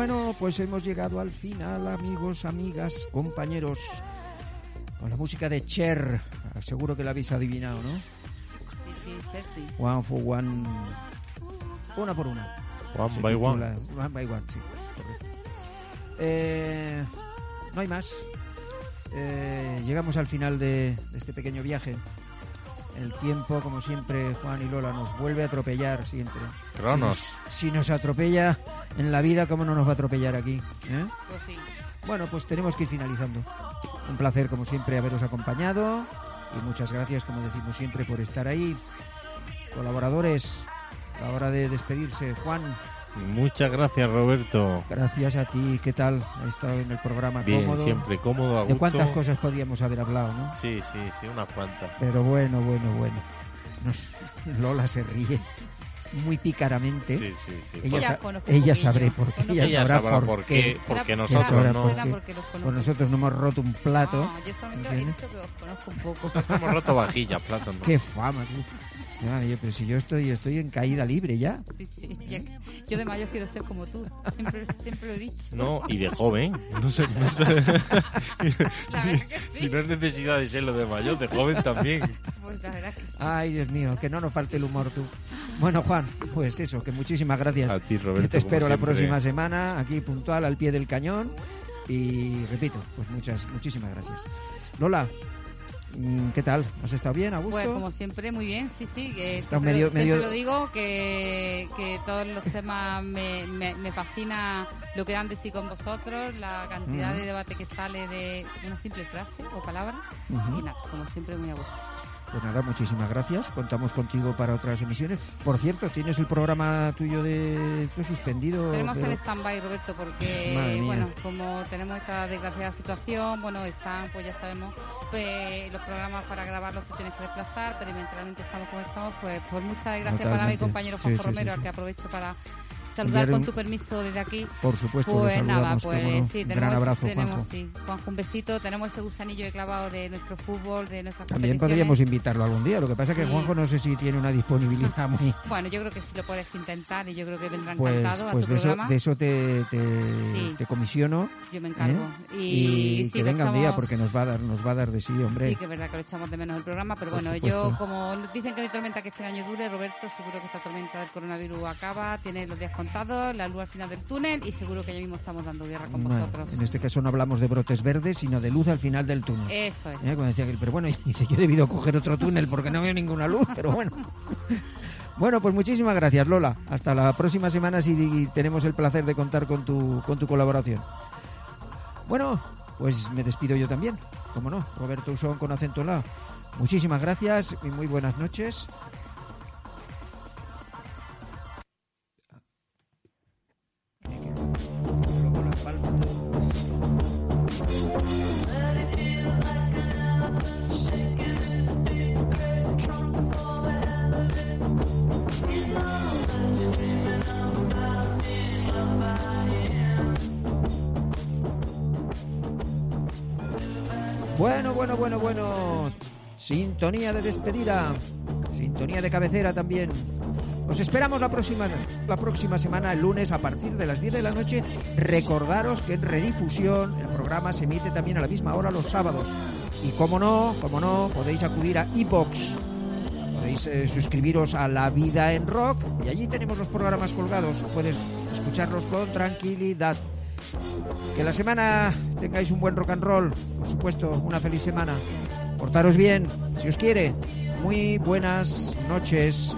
Bueno, pues hemos llegado al final, amigos, amigas, compañeros. Con la música de Cher. Seguro que la habéis adivinado, ¿no? Sí, sí, Chelsea. One for one. Una por una. One Se by one. titula- One by one, sí, correcto. Eh, no hay más. Eh, llegamos al final de, de este pequeño viaje. El tiempo, como siempre, Juan y Lola, nos vuelve a atropellar siempre. Cronos. Si nos, si nos atropella en la vida, ¿cómo no nos va a atropellar aquí? ¿eh? Pues sí. Bueno, pues tenemos que ir finalizando. Un placer, como siempre, haberos acompañado. Y muchas gracias, como decimos siempre, por estar ahí. Colaboradores, a la hora de despedirse. Juan, Muchas gracias, Roberto. gracias a ti. ¿Qué tal? Ha estado en el programa Bien, cómodo. siempre cómodo, a ¿De cuántas cosas podíamos haber hablado, no? Sí, sí, sí, unas cuantas. Pero bueno, bueno, bueno. Nos- Lola se ríe muy pícaramente. Sí, sí, sí. Ella, Ella sabrá por qué. Ella, Ella sabrá, sabrá por, por qué. qué. porque nosotros no. Porque-. Pues nosotros no hemos roto un plato. No, yo solamente he dicho que los conozco un poco. Nosotros hemos roto vajillas, platos. ¿no? Qué fama, tú. Yo, pero si yo estoy, estoy en caída libre ya. Sí, sí. ya- Yo de mayor quiero ser como tú. Siempre, siempre lo he dicho. No, y de joven. No sé, no sé. La verdad que sí. Si no es necesidad de serlo de mayor, de joven también. Pues la verdad que sí. Ay, Dios mío, que no nos falte el humor tú. Bueno, Juan, pues eso, que muchísimas gracias. A ti, Yo Roberto. te espero la próxima semana, aquí puntual, al pie del cañón. Y repito, pues muchas, muchísimas gracias. Lola, ¿qué tal? ¿Has estado bien, a gusto? Pues como siempre, muy bien, sí, sí. Que siempre, medio- siempre medio- lo digo, que, que todos los temas me, me, me fascina lo que dan de sí con vosotros, la cantidad Ujú. de debate que sale de una simple frase o palabra. Y nada, como siempre, muy a gusto. Pues nada, muchísimas gracias. Contamos contigo para otras emisiones. Por cierto, tienes el programa tuyo de suspendido. Tenemos pero- el stand-by, Roberto, porque, bueno, como tenemos esta desgraciada situación, bueno, están, pues ya sabemos, pues los programas para grabarlos te tienes que desplazar, perimetralmente estamos como estamos, pues por muchas gracias para mi compañero Juan sí, Romero, sí, al que aprovecho para saludar con tu permiso desde aquí. Por supuesto, Pues nada, pues sí, tenemos, Gran abrazo, tenemos Juanjo. sí, Juanjo, un besito, tenemos ese gusanillo de clavado de nuestro fútbol, de nuestras También podríamos invitarlo algún día. Lo que pasa es que Sí. Juanjo no sé si tiene una disponibilidad muy. Bueno, yo creo que sí lo puedes intentar y yo creo que vendrá Pues, encantado a pues tu de, eso, programa. de eso te, te, Sí. te comisiono. Yo me encargo. ¿eh? Y, Y, sí, que venga un día porque nos va a dar, nos va a dar de sí, hombre. Sí, que es verdad que lo echamos de menos el programa, pero Por bueno, supuesto. yo como dicen que no hay tormenta que este año dure, Roberto, seguro que esta tormenta del coronavirus acaba, tiene los días contados, la luz al final del túnel y seguro que ya mismo estamos dando guerra con Bueno, vosotros. en este caso no hablamos de brotes verdes, sino de luz al final del túnel. Eso es. ¿Eh? Cuando decía que, pero bueno, dice, yo he debido coger otro túnel porque no veo ninguna luz, pero bueno. Bueno, pues muchísimas gracias, Lola. Hasta la próxima semana si tenemos el placer de contar con tu, con tu colaboración. Bueno, pues me despido yo también. Como no, Roberto Usón con acento en la. Muchísimas gracias y muy buenas noches. Bueno, bueno, bueno, bueno. Sintonía de despedida. Sintonía de cabecera también. Os esperamos la próxima, la próxima semana, el lunes, a partir de las 10 de la noche. Recordaros que en redifusión el programa se emite también a la misma hora los sábados. Y como no, como no, podéis acudir a iBox. Podéis eh, suscribiros a La Vida en Rock y allí tenemos los programas colgados. Puedes escucharlos con tranquilidad. Que la semana tengáis un buen rock and roll, por supuesto, una feliz semana. Portaros bien, si os quiere. Muy buenas noches.